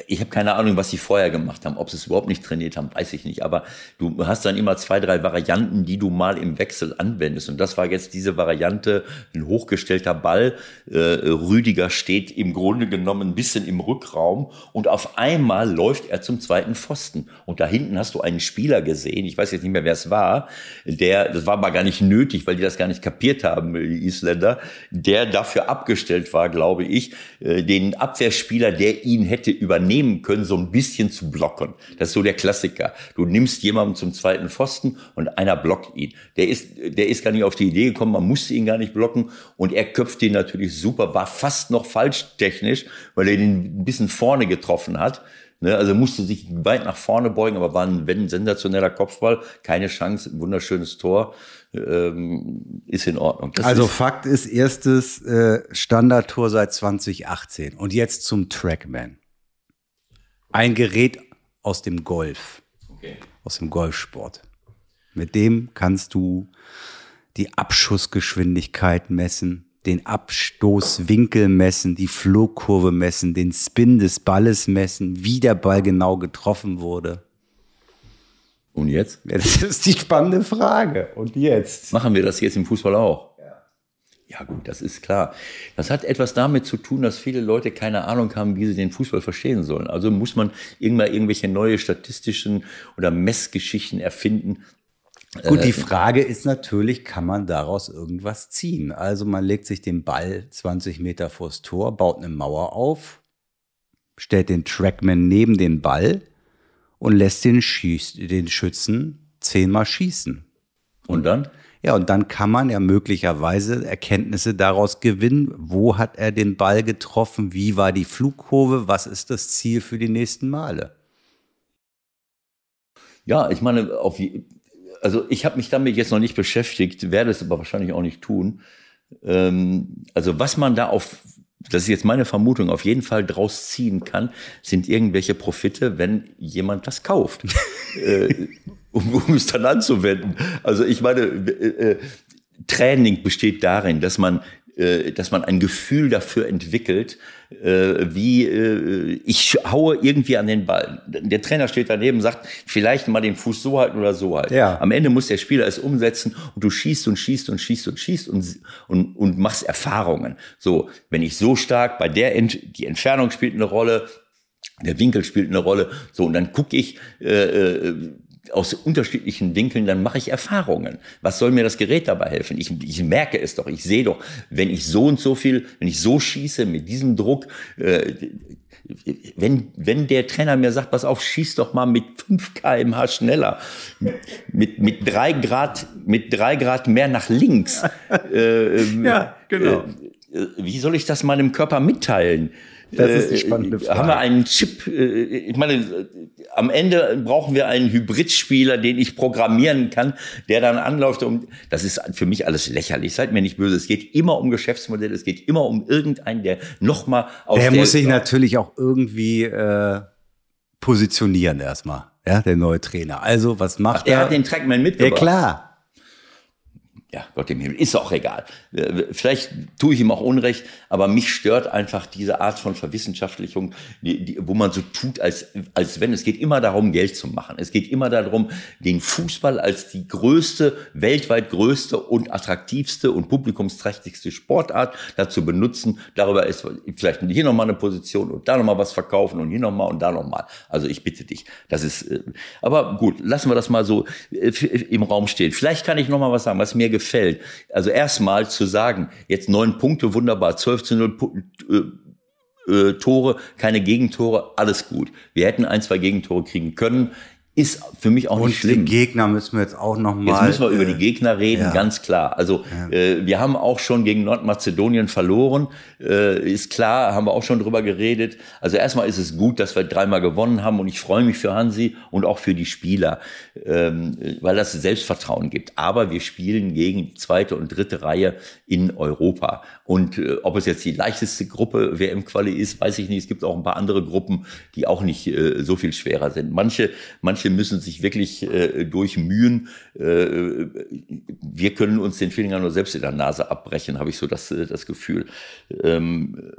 ich habe keine Ahnung, was sie vorher gemacht haben. Ob sie es überhaupt nicht trainiert haben, weiß ich nicht. Aber du hast dann immer zwei, drei Varianten, die du mal im Wechsel anwendest. Und das war jetzt diese Variante, ein hochgestellter Ball. Äh, Rüdiger steht im Grunde genommen ein bisschen im Rückraum und auf einmal läuft er zum zweiten Pfosten. Und da hinten hast du einen Spieler gesehen, ich weiß jetzt nicht mehr, wer es war, der, das war aber gar nicht nötig, weil die das gar nicht kapiert haben, die Isländer, der dafür abgestellt war, glaube ich, äh, den Abwehrspieler, der ihn ihn hätte übernehmen können, so ein bisschen zu blocken. Das ist so der Klassiker. Du nimmst jemanden zum zweiten Pfosten und einer blockt ihn. Der ist, der ist gar nicht auf die Idee gekommen, man musste ihn gar nicht blocken und er köpft ihn natürlich super, war fast noch falsch technisch, weil er ihn ein bisschen vorne getroffen hat. Ne, also musste sich weit nach vorne beugen, aber war ein, wenn, sensationeller Kopfball, keine Chance, wunderschönes Tor, ähm, ist in Ordnung. Das also ist Fakt ist erstes äh, Standardtor seit 2018 und jetzt zum Trackman. Ein Gerät aus dem Golf, okay. aus dem Golfsport. Mit dem kannst du die Abschussgeschwindigkeit messen, den Abstoßwinkel messen, die Flugkurve messen, den Spin des Balles messen, wie der Ball genau getroffen wurde. Und jetzt? Ja, das ist die spannende Frage. Und jetzt? Machen wir das jetzt im Fußball auch? Ja. Ja gut, das ist klar. Das hat etwas damit zu tun, dass viele Leute keine Ahnung haben, wie sie den Fußball verstehen sollen. Also muss man irgendwann irgendwelche neue statistischen oder Messgeschichten erfinden, Gut, die äh, Frage ist natürlich, kann man daraus irgendwas ziehen? Also man legt sich den Ball 20 Meter vors Tor, baut eine Mauer auf, stellt den Trackman neben den Ball und lässt den, Schieß, den Schützen zehnmal schießen. Und dann? Ja, und dann kann man ja möglicherweise Erkenntnisse daraus gewinnen. Wo hat er den Ball getroffen? Wie war die Flugkurve? Was ist das Ziel für die nächsten Male? Ja, ich meine, auf, also ich habe mich damit jetzt noch nicht beschäftigt, werde es aber wahrscheinlich auch nicht tun. Ähm, also was man da auf, das ist jetzt meine Vermutung, auf jeden Fall draus ziehen kann, sind irgendwelche Profite, wenn jemand das kauft. <laughs> äh, um, um es dann anzuwenden. Also ich meine, äh, äh, Training besteht darin, dass man äh, dass man ein Gefühl dafür entwickelt, äh, wie äh, ich haue irgendwie an den Ball. Der Trainer steht daneben, sagt, vielleicht mal den Fuß so halten oder so halten. Ja. Am Ende muss der Spieler es umsetzen und du schießt und schießt und schießt und schießt und, und, und machst Erfahrungen. So, wenn ich so stark bei der, Ent die Entfernung spielt eine Rolle, der Winkel spielt eine Rolle. So, und dann gucke ich, äh, aus unterschiedlichen Winkeln, dann mache ich Erfahrungen. Was soll mir das Gerät dabei helfen? Ich, ich merke es doch, ich sehe doch, wenn ich so und so viel, wenn ich so schieße mit diesem Druck, äh, wenn, wenn der Trainer mir sagt, pass auf, schieß doch mal mit 5 kmh schneller, mit, mit drei Grad, mit drei Grad mehr nach links. <laughs> Äh, ja, genau. Äh, wie soll ich das meinem Körper mitteilen? Das ist die spannende Frage. Äh, haben wir einen Chip? Äh, ich meine, am Ende brauchen wir einen Hybridspieler, den ich programmieren kann, der dann anläuft. Um, das ist für mich alles lächerlich. Seid mir nicht böse. Es geht immer um Geschäftsmodelle. Es geht immer um irgendeinen, der nochmal aus der, der muss sich natürlich auch irgendwie äh, positionieren erstmal. Ja, der neue Trainer. Also, was macht Ach, er? Der hat den Trackman mitgebracht. Ja, klar ja, Gott im Himmel, ist auch egal. Äh, vielleicht tue ich ihm auch Unrecht, aber mich stört einfach diese Art von Verwissenschaftlichung, die, die, wo man so tut, als, als wenn es geht immer darum, Geld zu machen. Es geht immer darum, den Fußball als die größte, weltweit größte und attraktivste und publikumsträchtigste Sportart dazu benutzen. Darüber ist vielleicht hier nochmal eine Position und da nochmal was verkaufen und hier nochmal und da nochmal. Also ich bitte dich, das ist, äh, aber gut, lassen wir das mal so äh, im Raum stehen. Vielleicht kann ich nochmal was sagen, was mir gefällt gefällt. Also erstmal zu sagen, jetzt neun Punkte, wunderbar, 12 zu 0 äh, äh, Tore, keine Gegentore, alles gut. Wir hätten ein, zwei Gegentore kriegen können ist für mich auch und nicht schlimm. Und die Gegner müssen wir jetzt auch noch mal. Jetzt müssen wir über die Gegner reden, ja. ganz klar. Also ja. äh, wir haben auch schon gegen Nordmazedonien verloren, äh, ist klar, haben wir auch schon drüber geredet. Also erstmal ist es gut, dass wir dreimal gewonnen haben und ich freue mich für Hansi und auch für die Spieler, ähm, weil das Selbstvertrauen gibt. Aber wir spielen gegen die zweite und dritte Reihe in Europa und äh, ob es jetzt die leichteste Gruppe WM-Quali ist, weiß ich nicht. Es gibt auch ein paar andere Gruppen, die auch nicht äh, so viel schwerer sind. Manche, manche müssen sich wirklich äh, durchmühen. Äh, wir können uns den Finger nur selbst in der Nase abbrechen, habe ich so das, äh, das Gefühl. Ähm,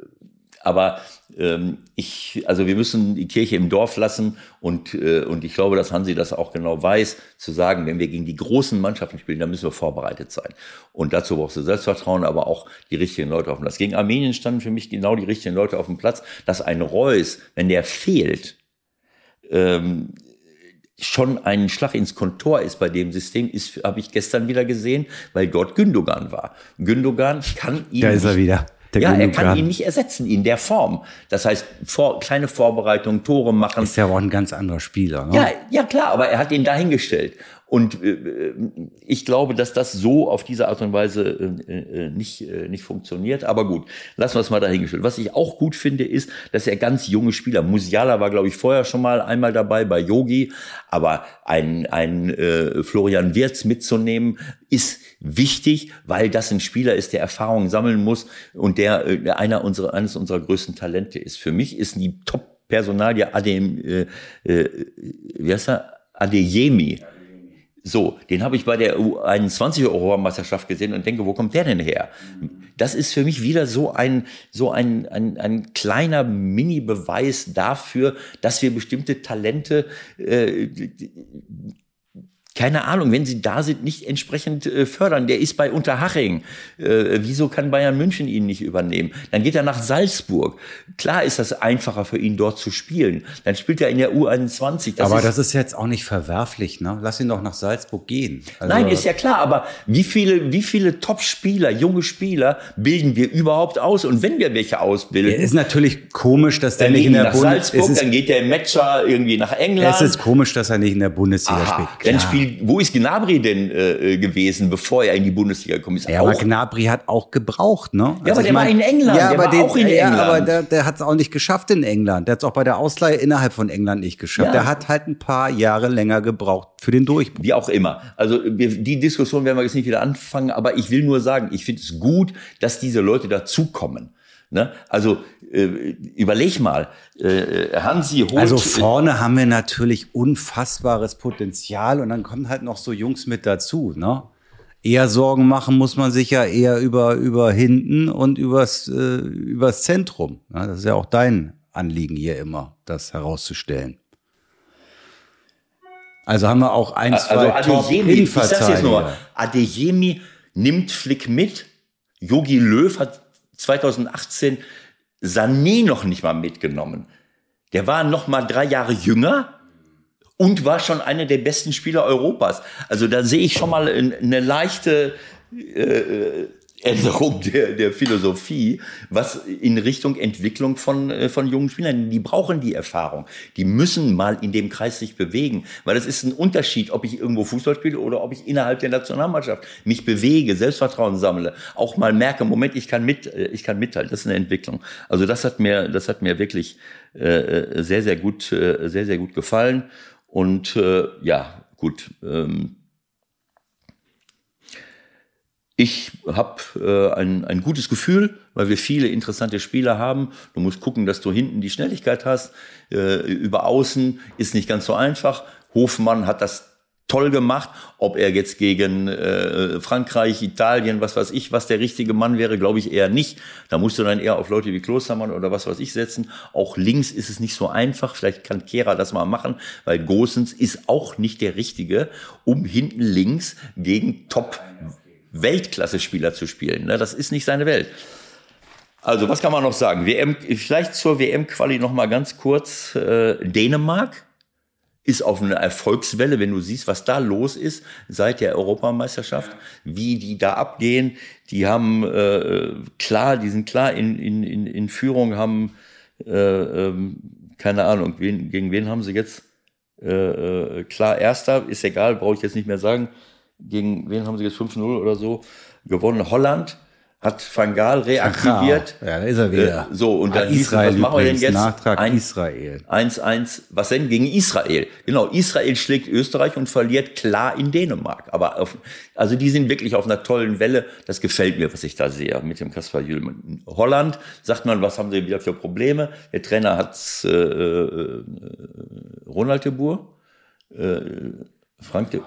aber ähm, ich, also wir müssen die Kirche im Dorf lassen und, äh, und ich glaube, dass Hansi das auch genau weiß, zu sagen, wenn wir gegen die großen Mannschaften spielen, dann müssen wir vorbereitet sein. Und dazu brauchst du Selbstvertrauen, aber auch die richtigen Leute auf dem Platz. Gegen Armenien standen für mich genau die richtigen Leute auf dem Platz, dass ein Reus, wenn der fehlt, ähm, schon ein Schlag ins Kontor ist bei dem System, ist, habe ich gestern wieder gesehen, weil dort Gündogan war. Gündogan kann ihn. Da ist er wieder. Der ja, er kann ihn nicht ersetzen in der Form. Das heißt, vor, kleine Vorbereitung, Tore machen. Ist ja auch ein ganz anderer Spieler. Ne? Ja, ja klar, aber er hat ihn dahingestellt. Und äh, ich glaube, dass das so auf diese Art und Weise äh, äh, nicht, äh, nicht funktioniert. Aber gut, lassen wir es mal dahingestellt. Was ich auch gut finde, ist, dass er ganz junge Spieler, Musiala war, glaube ich, vorher schon mal einmal dabei bei Yogi, aber ein, ein äh, Florian Wirz mitzunehmen, ist wichtig, weil das ein Spieler ist, der Erfahrungen sammeln muss und der äh, einer unserer, eines unserer größten Talente ist. Für mich ist die Top-Personalie Adem, äh, äh, wie heißt er? Adeyemi. So, den habe ich bei der U21-Europameisterschaft gesehen und denke, wo kommt der denn her? Das ist für mich wieder so ein, so ein, ein, ein kleiner Mini-Beweis dafür, dass wir bestimmte Talente äh, keine Ahnung, wenn sie da sind, nicht entsprechend äh, fördern. Der ist bei Unterhaching. Äh, wieso kann Bayern München ihn nicht übernehmen? Dann geht er nach Salzburg. Klar ist das einfacher für ihn dort zu spielen. Dann spielt er in der U21. Das aber ist, das ist jetzt auch nicht verwerflich, ne? Lass ihn doch nach Salzburg gehen. Also Nein, ist ja klar. Aber wie viele, wie viele Top-Spieler, junge Spieler bilden wir überhaupt aus? Und wenn wir welche ausbilden? Ja, ist natürlich komisch, dass der nicht in der Bundesliga. Salzburg, dann geht der Matcher irgendwie nach England. Es ist komisch, dass er nicht in der Bundesliga Aha, spielt. Klar wo ist Gnabry denn äh, gewesen, bevor er in die Bundesliga gekommen ist? Ja, auch, aber Gnabry hat auch gebraucht, ne? Ja, also aber der mein, war in England, ja, der aber war den, auch in ja, England. aber der, der hat es auch nicht geschafft in England. Der hat es auch bei der Ausleihe innerhalb von England nicht geschafft. Ja. Der hat halt ein paar Jahre länger gebraucht für den Durchbruch. Wie auch immer. Also wir, die Diskussion werden wir jetzt nicht wieder anfangen, aber ich will nur sagen, ich finde es gut, dass diese Leute dazukommen. Ne? Also äh, überleg mal, äh, Hansi holt. Also vorne haben wir natürlich unfassbares Potenzial und dann kommen halt noch so Jungs mit dazu. Ne? Eher Sorgen machen muss man sich ja eher über, über hinten und übers, äh, übers Zentrum. Ja, das ist ja auch dein Anliegen hier immer, das herauszustellen. Also haben wir auch ein, zwei also Adeyemi, ich sag's jetzt nur, Adeyemi nimmt Flick mit. Yogi Löw hat 2018 Sané noch nicht mal mitgenommen. Der war noch mal drei Jahre jünger und war schon einer der besten Spieler Europas. Also da sehe ich schon mal eine leichte äh, <laughs> Änderung der, der Philosophie, was in Richtung Entwicklung von, äh, von jungen Spielern, die brauchen die Erfahrung. Die müssen mal in dem Kreis sich bewegen, weil es ist ein Unterschied, ob ich irgendwo Fußball spiele oder ob ich innerhalb der Nationalmannschaft mich bewege, Selbstvertrauen sammle, auch mal merke, Moment, ich kann mit, äh, ich kann mithalten. Das ist eine Entwicklung. Also das hat mir, das hat mir wirklich äh, sehr, sehr gut, äh, sehr, sehr gut gefallen. Und äh, ja, gut. Ähm, ich habe äh, ein, ein gutes Gefühl, weil wir viele interessante Spieler haben. Du musst gucken, dass du hinten die Schnelligkeit hast. Äh, über außen ist nicht ganz so einfach. Hofmann hat das toll gemacht. Ob er jetzt gegen äh, Frankreich, Italien, was weiß ich, was der richtige Mann wäre, glaube ich eher nicht. Da musst du dann eher auf Leute wie Klostermann oder was weiß ich setzen. Auch links ist es nicht so einfach. Vielleicht kann Kehra das mal machen, weil Gosens ist auch nicht der Richtige, um hinten links gegen Top Weltklasse-Spieler zu spielen. Ne? Das ist nicht seine Welt. Also, was kann man noch sagen? WM, vielleicht zur WM-Quali noch mal ganz kurz. Äh, Dänemark ist auf einer Erfolgswelle, wenn du siehst, was da los ist seit der Europameisterschaft, wie die da abgehen. Die haben äh, klar, die sind klar in, in, in, in Führung, haben äh, ähm, keine Ahnung, wen, gegen wen haben sie jetzt äh, äh, klar Erster, ist egal, brauche ich jetzt nicht mehr sagen gegen wen haben sie jetzt 5-0 oder so gewonnen? Holland hat Van Gaal reaktiviert. Ja, da ist er wieder. Äh, so, und dann Israel hieß, was machen wir denn jetzt? Nachtrag ein, Israel. 1-1, was denn? Gegen Israel. Genau, Israel schlägt Österreich und verliert klar in Dänemark. Aber auf, also die sind wirklich auf einer tollen Welle. Das gefällt mir, was ich da sehe mit dem Kaspar Jülmann. Holland, sagt man, was haben sie wieder für Probleme? Der Trainer hat äh, äh, Ronald de Boer, äh, Frank, de,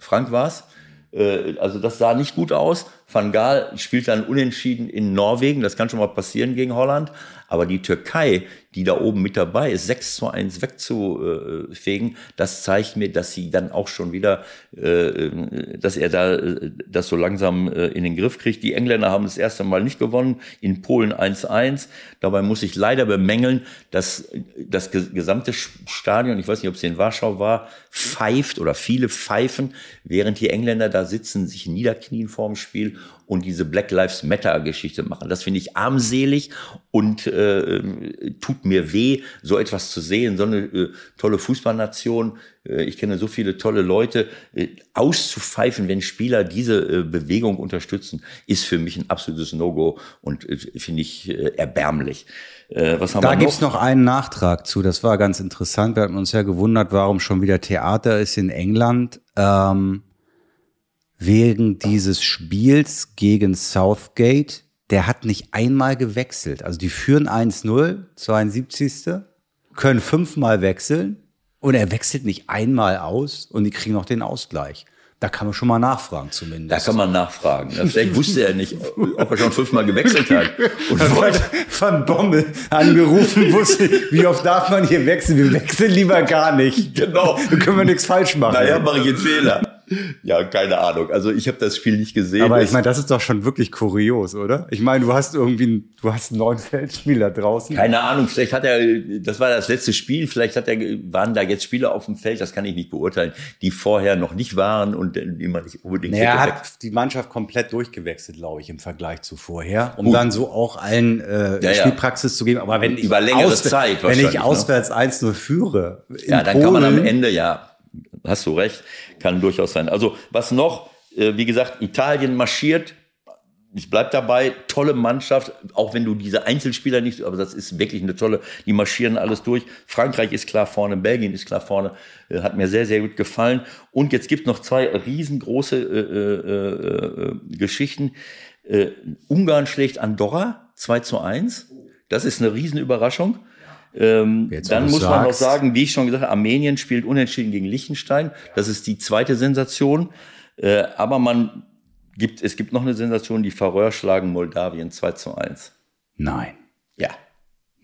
Frank war's. Äh, also das sah nicht gut aus. Van Gaal spielt dann unentschieden in Norwegen. Das kann schon mal passieren gegen Holland. Aber die Türkei, die da oben mit dabei ist, 6 zu 1 wegzufegen, das zeigt mir, dass sie dann auch schon wieder, äh, dass er da das so langsam äh, in den Griff kriegt. Die Engländer haben das erste Mal nicht gewonnen, in Polen 1-1. Dabei muss ich leider bemängeln, dass das gesamte Stadion, ich weiß nicht, ob es in Warschau war, pfeift oder viele pfeifen, während die Engländer da sitzen, sich niederknien vorm Spiel und diese Black Lives Matter Geschichte machen. Das finde ich armselig und äh, tut mir weh, so etwas zu sehen, so eine äh, tolle Fußballnation. Äh, ich kenne so viele tolle Leute. Äh, auszupfeifen, wenn Spieler diese äh, Bewegung unterstützen, ist für mich ein absolutes No-Go und äh, finde ich erbärmlich. Was haben da gibt es noch einen Nachtrag zu, das war ganz interessant. Wir hatten uns ja gewundert, warum schon wieder Theater ist in England. Ähm wegen dieses Spiels gegen Southgate, der hat nicht einmal gewechselt. Also die führen 1-0, 72. können fünfmal wechseln und er wechselt nicht einmal aus und die kriegen noch den Ausgleich. Da kann man schon mal nachfragen zumindest. Da kann man nachfragen. Vielleicht wusste er nicht, ob er schon fünfmal gewechselt hat. Und wollte von Bommel angerufen, wusste, wie oft darf man hier wechseln? Wir wechseln lieber gar nicht. Genau. Dann können wir nichts falsch machen. Naja, mache ich einen Fehler. Ja, keine Ahnung. Also ich habe das Spiel nicht gesehen. Aber ich meine, das ist doch schon wirklich kurios, oder? Ich meine, du hast irgendwie, du hast einen neuen <laughs> Feldspieler draußen. Keine Ahnung. Vielleicht hat er, das war das letzte Spiel. Vielleicht hat er, waren da jetzt Spieler auf dem Feld. Das kann ich nicht beurteilen, die vorher noch nicht waren und die man nicht unbedingt. Naja, er hat die Mannschaft komplett durchgewechselt, glaube ich, im Vergleich zu vorher, um Gut. dann so auch allen äh, ja, Spielpraxis zu geben. Aber wenn ich über längere Zeit, wenn ich ne? auswärts 1-0 führe, ja, dann Polen, kann man am Ende ja hast du recht, kann durchaus sein. Also was noch, äh, wie gesagt, Italien marschiert, ich bleib dabei, tolle Mannschaft, auch wenn du diese Einzelspieler nicht, aber das ist wirklich eine tolle, die marschieren alles durch. Frankreich ist klar vorne, Belgien ist klar vorne, äh, hat mir sehr, sehr gut gefallen. Und jetzt gibt noch zwei riesengroße äh, äh, äh, Geschichten. Äh, Ungarn schlägt Andorra 2 zu 1. Das ist eine Riesenüberraschung. Ähm, dann muss du's man noch sagst. sagen, wie ich schon gesagt habe, Armenien spielt unentschieden gegen Liechtenstein. Das ist die zweite Sensation. Äh, aber man gibt, es gibt noch eine Sensation, die Färöer schlagen Moldawien 2 zu 1. Nein, Ja.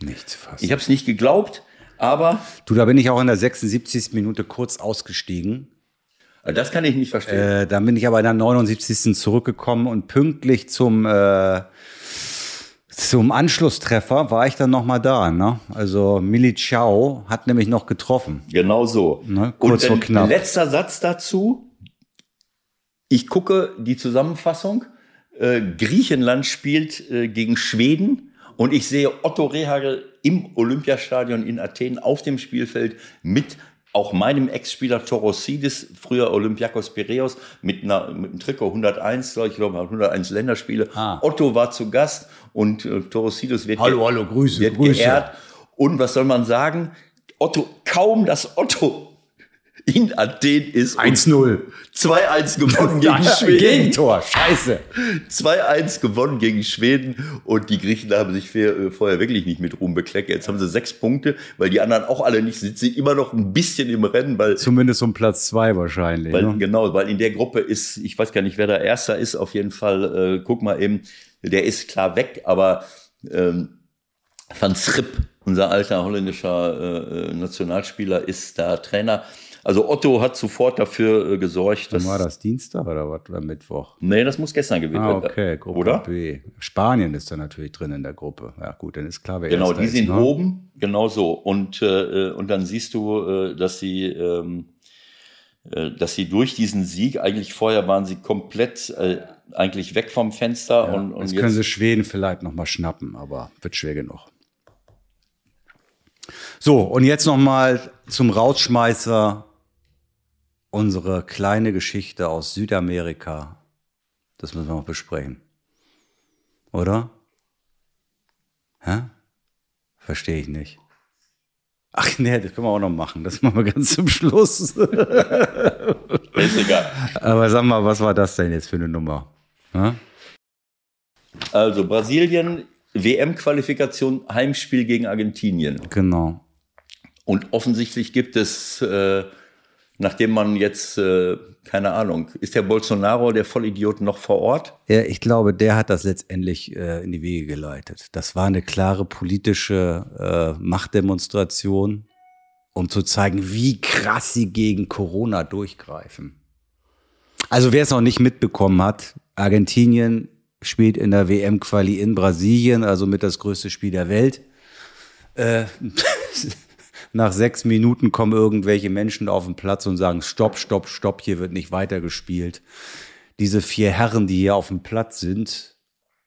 nichts fast. Ich habe es nicht geglaubt, aber Du, da bin ich auch in der 76. Minute kurz ausgestiegen. äh, das kann ich nicht verstehen. Äh, dann bin ich aber in der 79. zurückgekommen und pünktlich zum, äh, zum Anschlusstreffer war ich dann noch mal da. Ne? Also Militao hat nämlich noch getroffen. Genau so. Ne, kurz Und vor knapp. letzter Satz dazu. Ich gucke die Zusammenfassung. Äh, Griechenland spielt äh, gegen Schweden und ich sehe Otto Rehagel im Olympiastadion in Athen auf dem Spielfeld mit auch meinem Ex-Spieler Torosidis, früher Olympiakos Piraeus, mit, einer, mit einem Trikot 101, glaub ich ich glaube 101 Länderspiele. Ah. Otto war zu Gast und äh, Torosidis wird, Hallo, hallo, Grüße, wird Grüße. geehrt. Und was soll man sagen? Otto, kaum dass Otto in Athen ist und 1-0. 2-1 gewonnen gegen Schweden. Gegentor, scheiße. 2-1 gewonnen gegen Schweden und die Griechen haben sich äh, vorher wirklich nicht mit Ruhm bekleckt. Jetzt haben sie sechs Punkte, weil die anderen auch alle nicht sind, sind immer noch ein bisschen im Rennen, weil, Zumindest um Platz zwei wahrscheinlich. weil ne? genau, weil in der Gruppe ist, ich weiß gar nicht, wer da Erster ist, auf jeden Fall, äh, guck mal eben, der ist klar weg, aber ähm, Van Schip, unser alter holländischer äh, äh, Nationalspieler, ist da Trainer. Also Otto hat sofort dafür äh, gesorgt, dass war das Dienstag oder was? Oder Mittwoch? Nee, das muss gestern gewesen Ah, sein. okay, Gruppe Oder? B. Spanien ist da natürlich drin in der Gruppe. Ja, gut, dann ist klar, wer Genau, die sind ne? oben, genau so. Und, äh, und dann siehst du, äh, dass sie, ähm, äh, dass sie durch diesen Sieg, eigentlich vorher waren sie komplett äh, eigentlich weg vom Fenster Ja, und, und jetzt jetzt, können sie Schweden vielleicht noch mal schnappen, aber wird schwer genug. So, und jetzt noch mal zum Rausschmeißer unsere kleine Geschichte aus Südamerika. Das müssen wir noch besprechen. Oder? Hä? Verstehe ich nicht. Ach nee, das können wir auch noch machen. Das machen wir ganz zum Schluss. <laughs> ist egal. Aber sag mal, was war das denn jetzt für eine Nummer? Hä? Also Brasilien, WM-Qualifikation, Heimspiel gegen Argentinien. Genau. Und offensichtlich gibt es, äh, nachdem man jetzt, äh, keine Ahnung, ist der Bolsonaro, der Vollidiot, noch vor Ort? Ja, ich glaube, der hat das letztendlich äh, in die Wege geleitet. Das war eine klare politische äh, Machtdemonstration, um zu zeigen, wie krass sie gegen Corona durchgreifen. Also wer es noch nicht mitbekommen hat, Argentinien spielt in der WM-Quali in Brasilien, also mit das größte Spiel der Welt. Äh, <laughs> nach sechs Minuten kommen irgendwelche Menschen auf den Platz und sagen, stopp, stopp, stopp, hier wird nicht weitergespielt. Diese vier Herren, die hier auf dem Platz sind,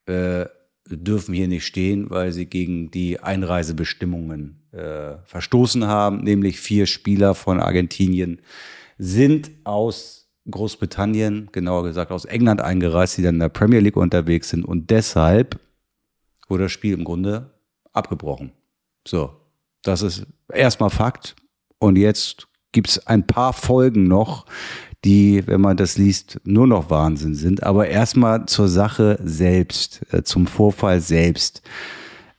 äh, dürfen hier nicht stehen, weil sie gegen die Einreisebestimmungen äh, verstoßen haben. Nämlich vier Spieler von Argentinien sind aus Großbritannien, genauer gesagt aus England eingereist, die dann in der Premier League unterwegs sind. Und deshalb wurde das Spiel im Grunde abgebrochen. So, das ist erstmal Fakt. Und jetzt gibt's ein paar Folgen noch, die, wenn man das liest, nur noch Wahnsinn sind. Aber erstmal zur Sache selbst, äh, zum Vorfall selbst.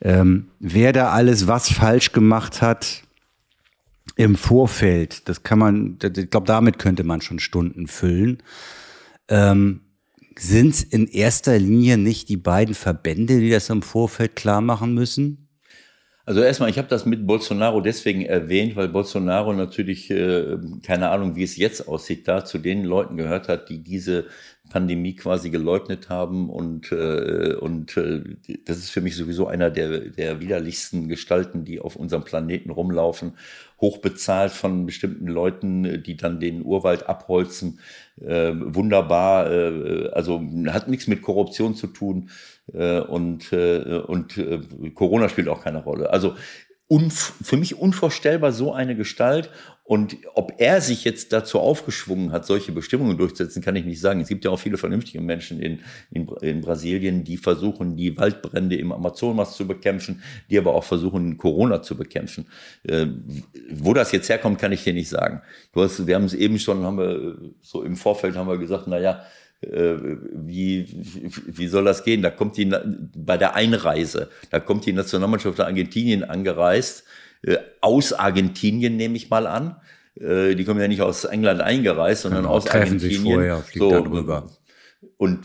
Ähm, wer da alles was falsch gemacht hat im Vorfeld, das kann man, ich glaube, damit könnte man schon Stunden füllen. Ähm, sind es in erster Linie nicht die beiden Verbände, die das im Vorfeld klar machen müssen? Also erstmal, ich habe das mit Bolsonaro deswegen erwähnt, weil Bolsonaro natürlich, äh, keine Ahnung, wie es jetzt aussieht, da zu den Leuten gehört hat, die diese Pandemie quasi geleugnet haben und äh, und äh, das ist für mich sowieso einer der der widerlichsten Gestalten, die auf unserem Planeten rumlaufen, hochbezahlt von bestimmten Leuten, die dann den Urwald abholzen, äh, wunderbar, äh, also hat nichts mit Korruption zu tun äh, und äh, und äh, Corona spielt auch keine Rolle. Also für mich unvorstellbar so eine Gestalt. Und ob er sich jetzt dazu aufgeschwungen hat, solche Bestimmungen durchzusetzen, kann ich nicht sagen. Es gibt ja auch viele vernünftige Menschen in, in, in Brasilien, die versuchen, die Waldbrände im Amazonas zu bekämpfen, die aber auch versuchen, Corona zu bekämpfen. Äh, wo das jetzt herkommt, kann ich dir nicht sagen. Du hast, wir haben es eben schon, haben wir so im Vorfeld haben wir gesagt, na ja, äh, wie, wie soll das gehen? Da kommt die, bei der Einreise, da kommt die Nationalmannschaft der Argentinien angereist, aus Argentinien nehme ich mal an. Äh, die kommen ja nicht aus England eingereist, sondern genau, aus treffen Argentinien. Sich vorher, fliegt so, darüber. Und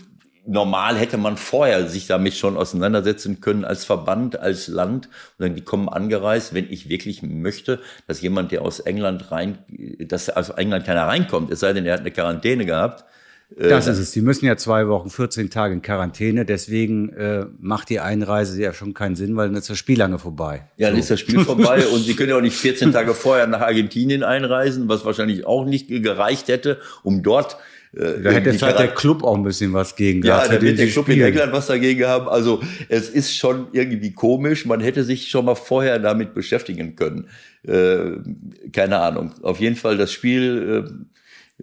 normal hätte man vorher sich damit schon auseinandersetzen können als Verband, als Land. Und dann die kommen angereist, wenn ich wirklich möchte, dass jemand, der aus England rein, dass aus England keiner reinkommt, es sei denn, er hat eine Quarantäne gehabt, äh, das ist es. Die müssen ja zwei Wochen, 14 Tage in Quarantäne. Deswegen äh, macht die Einreise ja schon keinen Sinn, weil dann ist das Spiel lange vorbei. Ja, dann so. ist das Spiel vorbei <laughs> und sie können ja auch nicht 14 Tage vorher nach Argentinien einreisen, was wahrscheinlich auch nicht gereicht hätte, um dort äh, da hätte vielleicht der Club auch ein bisschen was gegen gehabt. Ja, da wird der Club Spielen. in England was dagegen haben. Also es ist schon irgendwie komisch. Man hätte sich schon mal vorher damit beschäftigen können. Äh, keine Ahnung. Auf jeden Fall das Spiel äh,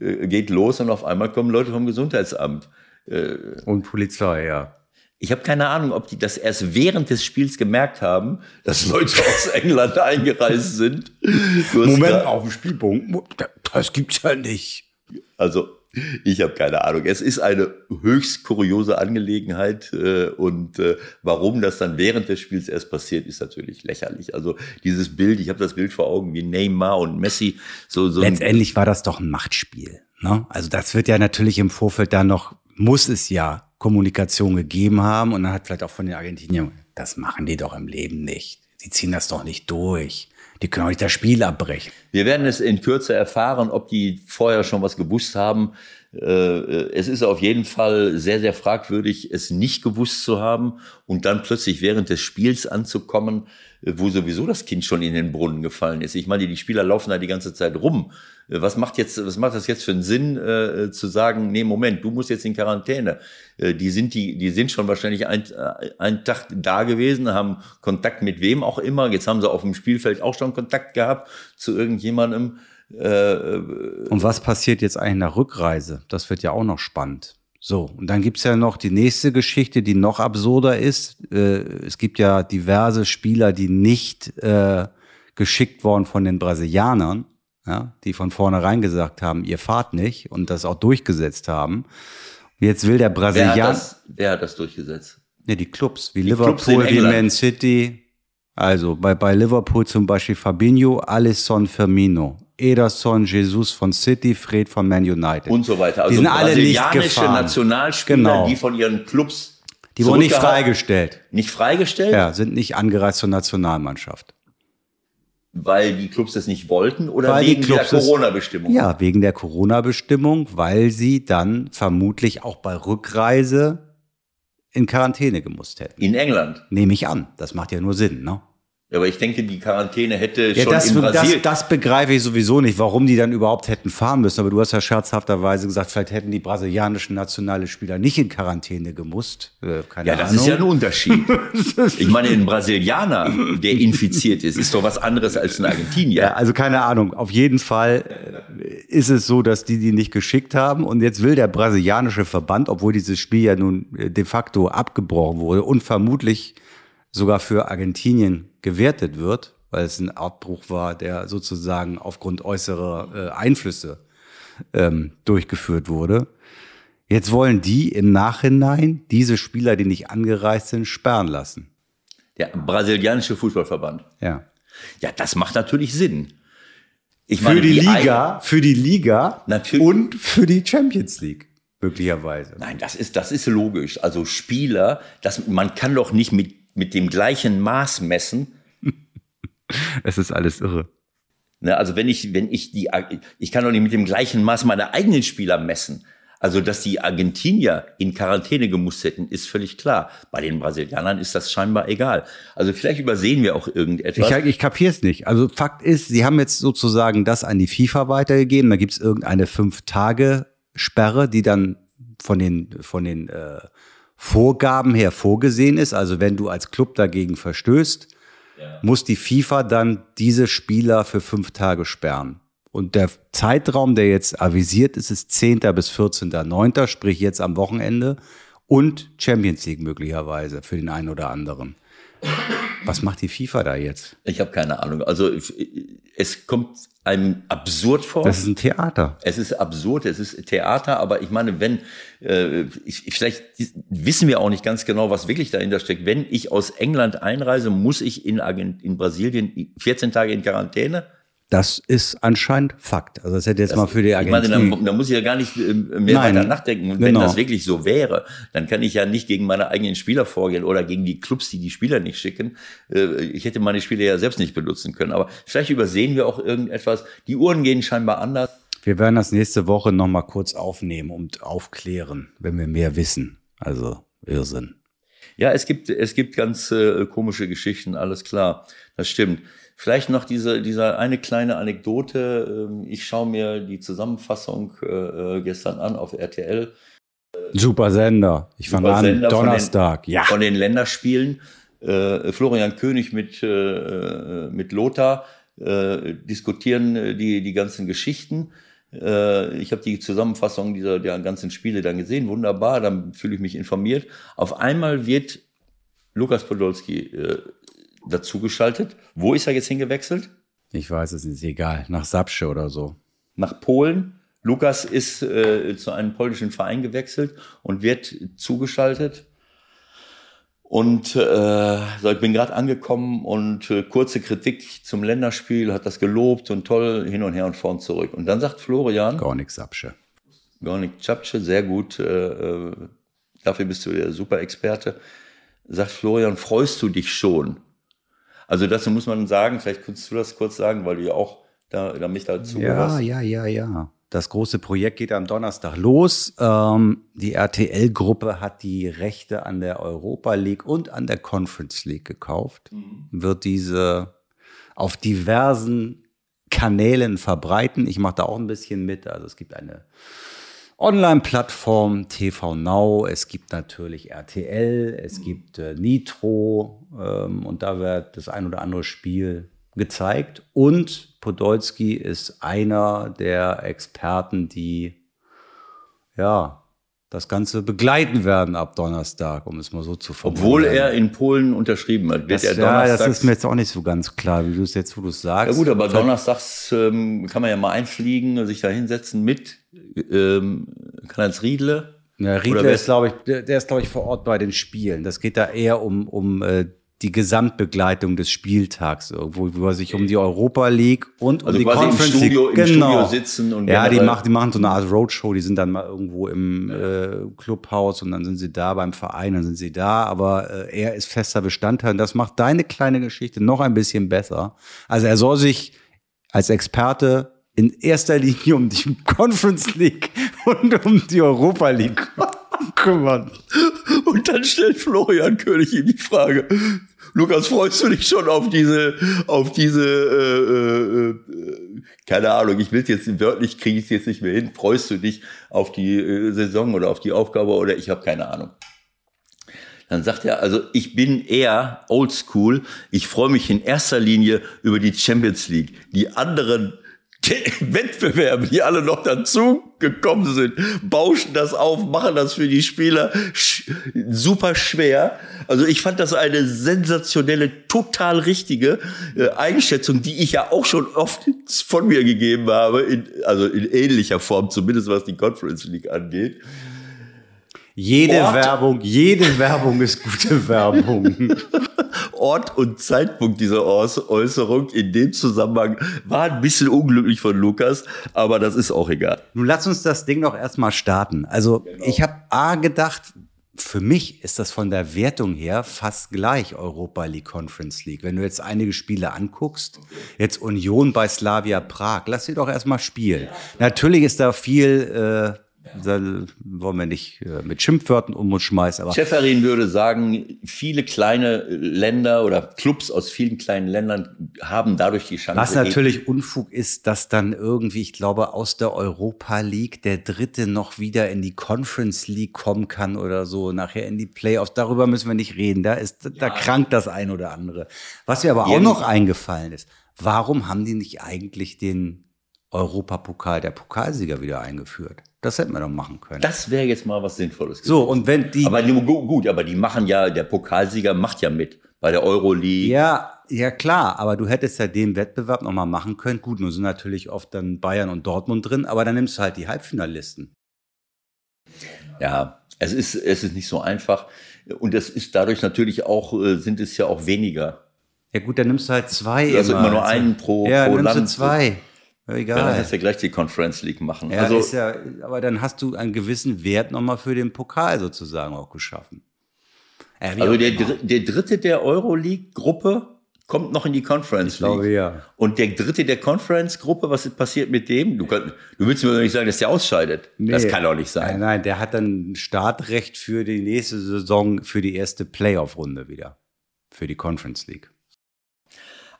äh, geht los und auf einmal kommen Leute vom Gesundheitsamt. Äh, und Polizei, ja. Ich habe keine Ahnung, ob die das erst während des Spiels gemerkt haben, dass Leute <laughs> aus England eingereist sind. Moment, auf dem Spielpunkt. Das gibt's ja nicht. Also ich habe keine Ahnung. Es ist eine höchst kuriose Angelegenheit äh, und äh, warum das dann während des Spiels erst passiert, ist natürlich lächerlich. Also dieses Bild, ich habe das Bild vor Augen wie Neymar und Messi. So, so Letztendlich war das doch ein Machtspiel. Ne? Also das wird ja natürlich im Vorfeld dann noch, muss es ja Kommunikation gegeben haben und dann hat vielleicht auch von den Argentiniern, das machen die doch im Leben nicht. Die ziehen das doch nicht durch. Die können nicht das Spiel abbrechen. Wir werden es in Kürze erfahren, ob die vorher schon was gewusst haben. Äh, es ist auf jeden Fall sehr, sehr fragwürdig, es nicht gewusst zu haben und dann plötzlich während des Spiels anzukommen, wo sowieso das Kind schon in den Brunnen gefallen ist. Ich meine, die Spieler laufen da die ganze Zeit rum. Was macht jetzt, was macht das jetzt für einen Sinn, äh, zu sagen, nee, Moment, du musst jetzt in Quarantäne? Äh, die sind die, die sind schon wahrscheinlich ein, äh, einen Tag da gewesen, haben Kontakt mit wem auch immer. Jetzt haben sie auf dem Spielfeld auch schon Kontakt gehabt zu irgendjemandem. Äh, und was passiert jetzt eigentlich nach Rückreise? Das wird ja auch noch spannend. So, und dann gibt's ja noch die nächste Geschichte, die noch absurder ist. Äh, es gibt ja diverse Spieler, die nicht äh, geschickt worden von den Brasilianern, ja, die von vornherein gesagt haben, ihr fahrt nicht und das auch durchgesetzt haben. Jetzt will der Brasilianer. Wer, wer, hat das durchgesetzt? Ja, die Clubs, wie die Liverpool, Clubs wie Man City. Also bei, bei Liverpool zum Beispiel Fabinho, Alisson, Firmino. Ederson, Jesus von City, Fred von Man United. Und so weiter. Also die sind alle nicht gefahren. Nationalspieler, genau. die von ihren Clubs Die wurden nicht freigestellt. Nicht freigestellt? Ja, sind nicht angereist zur Nationalmannschaft. Weil die Clubs das nicht wollten oder weil wegen der Corona-Bestimmung? Ja, wegen der Corona-Bestimmung, weil sie dann vermutlich auch bei Rückreise in Quarantäne gemusst hätten. In England? Nehme ich an. Das macht ja nur Sinn, ne? Ja, aber ich denke, die Quarantäne hätte ja, schon das, in Brasilien... Das, das begreife ich sowieso nicht, warum die dann überhaupt hätten fahren müssen. Aber du hast ja scherzhafterweise gesagt, vielleicht hätten die brasilianischen nationale Spieler nicht in Quarantäne gemusst. Äh, keine ja, das Ahnung. ist ja ein Unterschied. <laughs> ich meine, ein Brasilianer, der infiziert ist, ist doch was anderes als ein Argentinier. Ja, also keine Ahnung. Auf jeden Fall äh, ist es so, dass die die nicht geschickt haben. Und jetzt will der brasilianische Verband, obwohl dieses Spiel ja nun äh, de facto abgebrochen wurde und vermutlich sogar für Argentinien gewertet wird, weil es ein Abbruch war, der sozusagen aufgrund äußerer äh, Einflüsse ähm, durchgeführt wurde. Jetzt wollen die im Nachhinein diese Spieler, die nicht angereist sind, sperren lassen. Der brasilianische Fußballverband. Ja. Ja, das macht natürlich Sinn. Ich für meine, die, die Liga, für die Liga natürlich. und für die Champions League möglicherweise. Nein, das ist das ist logisch. Also Spieler, das man kann doch nicht mit mit dem gleichen Maß messen. <laughs> es ist alles irre. Ne, also wenn ich, wenn ich die, ich kann doch nicht mit dem gleichen Maß meine eigenen Spieler messen. Also, dass die Argentinier in Quarantäne gemusst hätten, ist völlig klar. Bei den Brasilianern ist das scheinbar egal. Also vielleicht übersehen wir auch irgendetwas. Ich, ich kapiere es nicht. Also Fakt ist, sie haben jetzt sozusagen das an die FIFA weitergegeben. Da gibt es irgendeine Fünf-Tage-Sperre, die dann von den, von den äh, Vorgaben her vorgesehen ist. Also wenn du als Club dagegen verstößt, ja. muss die FIFA dann diese Spieler für fünf Tage sperren. Und der Zeitraum, der jetzt avisiert ist, ist 10. bis 14.9., sprich jetzt am Wochenende und Champions League möglicherweise für den einen oder anderen. Was macht die FIFA da jetzt? Ich habe keine Ahnung. Also es kommt einem absurd vor. Das ist ein Theater. Es ist absurd, es ist Theater, aber ich meine, wenn, äh, ich, vielleicht wissen wir auch nicht ganz genau, was wirklich dahinter steckt. Wenn ich aus England einreise, muss ich in, in Brasilien 14 Tage in Quarantäne? Das ist anscheinend Fakt. Also das hätte jetzt das, mal für die Agentur. Ich meine, da, da, muss ich ja gar nicht äh, mehr Nein, weiter nachdenken. Und genau. wenn das wirklich so wäre, dann kann ich ja nicht gegen meine eigenen Spieler vorgehen oder gegen die Clubs, die die Spieler nicht schicken. Äh, ich hätte meine Spieler ja selbst nicht benutzen können. Aber vielleicht übersehen wir auch irgendetwas. Die Uhren gehen scheinbar anders. Wir werden das nächste Woche noch mal kurz aufnehmen und aufklären, wenn wir mehr wissen. Also Irrsinn. Ja, es gibt es gibt ganz äh, komische Geschichten. Alles klar, das stimmt. Vielleicht noch diese, diese eine kleine Anekdote. Ähm, ich schaue mir die Zusammenfassung äh, äh, gestern an auf RTL. Super Sender. Ich fange an Sender Donnerstag. Von den, ja. Von den Länderspielen. Äh, Florian König mit, mit Lothar diskutieren die, die ganzen Geschichten. ich habe die Zusammenfassung dieser der ganzen Spiele dann gesehen. Wunderbar, dann fühle ich mich informiert. Auf einmal wird Lukas Podolski dazugeschaltet. Wo ist er jetzt hingewechselt? Ich weiß es nicht, egal. Nach Sapsche oder so. Nach Polen. Lukas ist äh, zu einem polnischen Verein gewechselt und wird zugeschaltet. Und äh, so, ich bin gerade angekommen und äh, kurze Kritik zum Länderspiel, hat das gelobt und toll, hin und her und vorn zurück. Und dann sagt Florian. Gornik Sapsche. Gornik Sapsche, sehr gut. Äh, äh, dafür bist du der Super-Experte. Sagt Florian, freust du dich schon also dazu muss man sagen, vielleicht kannst du das kurz sagen, weil du ja auch da, da mich dazu Ja, ja, ja, ja. Das große Projekt geht am Donnerstag los. Ähm, die RTL-Gruppe hat die Rechte an der Europa League und an der Conference League gekauft. Mhm. Wird diese auf diversen Kanälen verbreiten. Ich mache da auch ein bisschen mit. Also es gibt eine Online-Plattform TV Now, es gibt natürlich RTL, es gibt äh, Nitro ähm, und da wird das ein oder andere Spiel gezeigt. Und Podolski ist einer der Experten, die ja das Ganze begleiten werden ab Donnerstag, um es mal so zu formulieren. Obwohl er in Polen unterschrieben hat. Wird das, er ja, das ist mir jetzt auch nicht so ganz klar, wie du es jetzt, wo du es sagst. Ja gut, aber donnerstags ähm, kann man ja mal einfliegen, sich da hinsetzen mit ähm, Karl-Heinz Riedle. Ja, Riedle ist, glaube ich, der, der ist, glaube ich, vor Ort bei den Spielen. Das geht da eher um, um äh, die Gesamtbegleitung des Spieltags, wo, wo er sich um die Europa League und also um die Conference League genau. Im Studio sitzen und ja, die machen, die machen so eine Art Roadshow. Die sind dann mal irgendwo im äh, Clubhaus und dann sind sie da beim Verein, dann sind sie da. Aber äh, er ist fester Bestandteil und das macht deine kleine Geschichte noch ein bisschen besser. Also er soll sich als Experte in erster Linie um die <laughs> Conference League <laughs> und um die Europa League <laughs> kümmern. Und dann stellt Florian König ihm die Frage, Lukas, freust du dich schon auf diese, auf diese, äh, äh, keine Ahnung, ich will jetzt wörtlich, kriege ich es jetzt nicht mehr hin, freust du dich auf die äh, Saison oder auf die Aufgabe oder ich habe keine Ahnung. Dann sagt er, also ich bin eher oldschool. Ich freue mich in erster Linie über die Champions League. Die anderen <laughs> Wettbewerbe, die alle noch dazu gekommen sind, bauschen das auf, machen das für die Spieler sch super schwer. Also ich fand das eine sensationelle, total richtige äh, Einschätzung, die ich ja auch schon oft von mir gegeben habe, in, also in ähnlicher Form, zumindest was die Conference League angeht. Jede Ort. Werbung, jede Werbung ist gute <laughs> Werbung. Ort und Zeitpunkt dieser Äußerung in dem Zusammenhang war ein bisschen unglücklich von Lukas, aber das ist auch egal. Nun lass uns das Ding doch erstmal starten. Also genau. ich habe A gedacht, für mich ist das von der Wertung her fast gleich Europa League Conference League. Wenn du jetzt einige Spiele anguckst, jetzt Union bei Slavia Prag, lass sie doch erstmal spielen. Natürlich ist da viel äh, da wollen wir nicht äh, mit Schimpfwörtern um uns schmeißen. Aber Schäferin würde sagen, viele kleine Länder oder Clubs aus vielen kleinen Ländern haben dadurch die Chance. Was natürlich Unfug ist, dass dann irgendwie, ich glaube, aus der Europa League der Dritte noch wieder in die Conference League kommen kann oder so, nachher in die Playoffs. Darüber müssen wir nicht reden. Da ist, da ja. krankt das ein oder andere. Was mir aber auch noch eingefallen ist, warum haben die nicht eigentlich den Europapokal der Pokalsieger wieder eingeführt. Das hätten wir doch machen können. Das wäre jetzt mal was Sinnvolles. so, und wenn die. aber gut, aber die machen ja, der Pokalsieger macht ja mit bei der Euroleague. ja, ja klar, aber du hättest ja den Wettbewerb nochmal machen können. Gut, nun sind natürlich oft dann Bayern und Dortmund drin, aber dann nimmst du halt die Halbfinalisten. Ja, es ist, es ist nicht so einfach. Und es ist dadurch natürlich auch, äh, sind es ja auch weniger. Ja gut, dann nimmst du halt zwei. Also immer nur einen pro, ja, pro nimmst Land. du zwei. Ja, Ja, dann egal. kannst du ja gleich die Conference League machen. Ja, also, ist ja, aber dann hast du einen gewissen Wert nochmal für den Pokal sozusagen auch geschaffen. Ja, also auch der. Dr- der dritte der Euroleague-Gruppe kommt noch in die Conference Ich glaube, League. ja. Und der dritte der Conference-Gruppe, was ist passiert mit dem? Du, kann, du willst mir doch nicht sagen, dass der ausscheidet. Das Nee. kann doch nicht sein. Nein, nein, der hat dann Startrecht für die nächste Saison, für die erste Playoff-Runde wieder. Für die Conference League.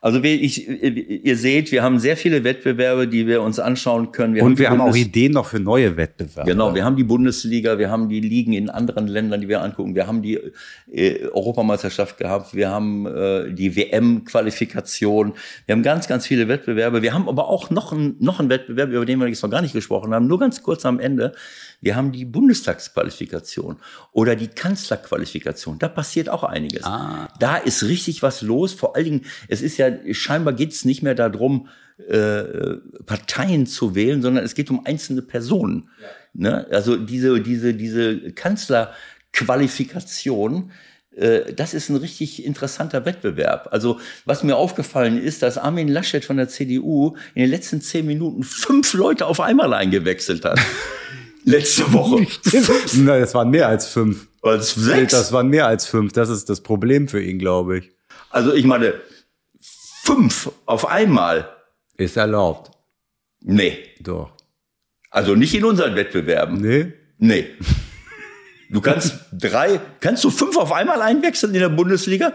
Also wir, ich, ihr seht, wir haben sehr viele Wettbewerbe, die wir uns anschauen können. Und wir die haben auch Bundes- Ideen noch für neue Wettbewerbe. Genau, wir haben die Bundesliga, wir haben die Ligen in anderen Ländern, die wir angucken. Wir haben die äh, Europameisterschaft gehabt, wir haben äh, die WM-Qualifikation. Wir haben ganz, ganz viele Wettbewerbe. Wir haben aber auch noch einen noch einen Wettbewerb, über den wir jetzt noch gar nicht gesprochen haben. Nur ganz kurz am Ende. Wir haben die Bundestagsqualifikation oder die Kanzlerqualifikation. Da passiert auch einiges. Ah. Da ist richtig was los. Vor allen Dingen, es ist ja, scheinbar geht es nicht mehr darum, äh, Parteien zu wählen, sondern es geht um einzelne Personen. Ne? Also diese, diese, diese Kanzlerqualifikation, äh, das ist ein richtig interessanter Wettbewerb. Also was mir aufgefallen ist, dass Armin Laschet von der CDU in den letzten zehn Minuten fünf Leute auf einmal eingewechselt hat. <laughs> Letzte Woche. Nein, das waren mehr als fünf. Was, sechs? Das waren mehr als fünf. Das ist das Problem für ihn, glaube ich. Also ich meine, fünf auf einmal. Ist erlaubt. Nee. Doch. Also nicht in unseren Wettbewerben. Nee? Nee. Du kannst drei, kannst du fünf auf einmal einwechseln in der Bundesliga?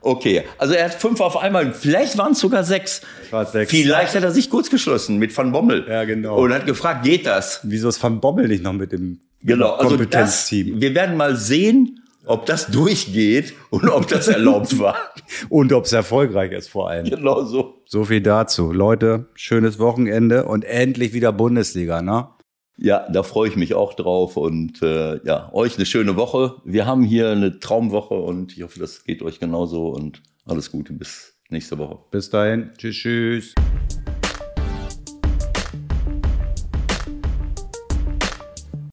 Okay, also er hat fünf auf einmal, vielleicht waren es sogar sechs. war sechs. Vielleicht hat er sich kurz geschlossen mit Van Bommel. Ja, genau. Und hat gefragt, geht das? Wieso ist Van Bommel nicht noch mit dem Genau, also das, Kompetenzteam? wir werden mal sehen, ob das durchgeht und ob das erlaubt war. <laughs> Und ob es erfolgreich ist vor allem. Genau so. So viel dazu. Leute, schönes Wochenende und endlich wieder Bundesliga, ne? Ja, da freue ich mich auch drauf und äh, ja, euch eine schöne Woche. Wir haben hier eine Traumwoche und ich hoffe, das geht euch genauso und alles Gute bis nächste Woche. Bis dahin. Tschüss, tschüss.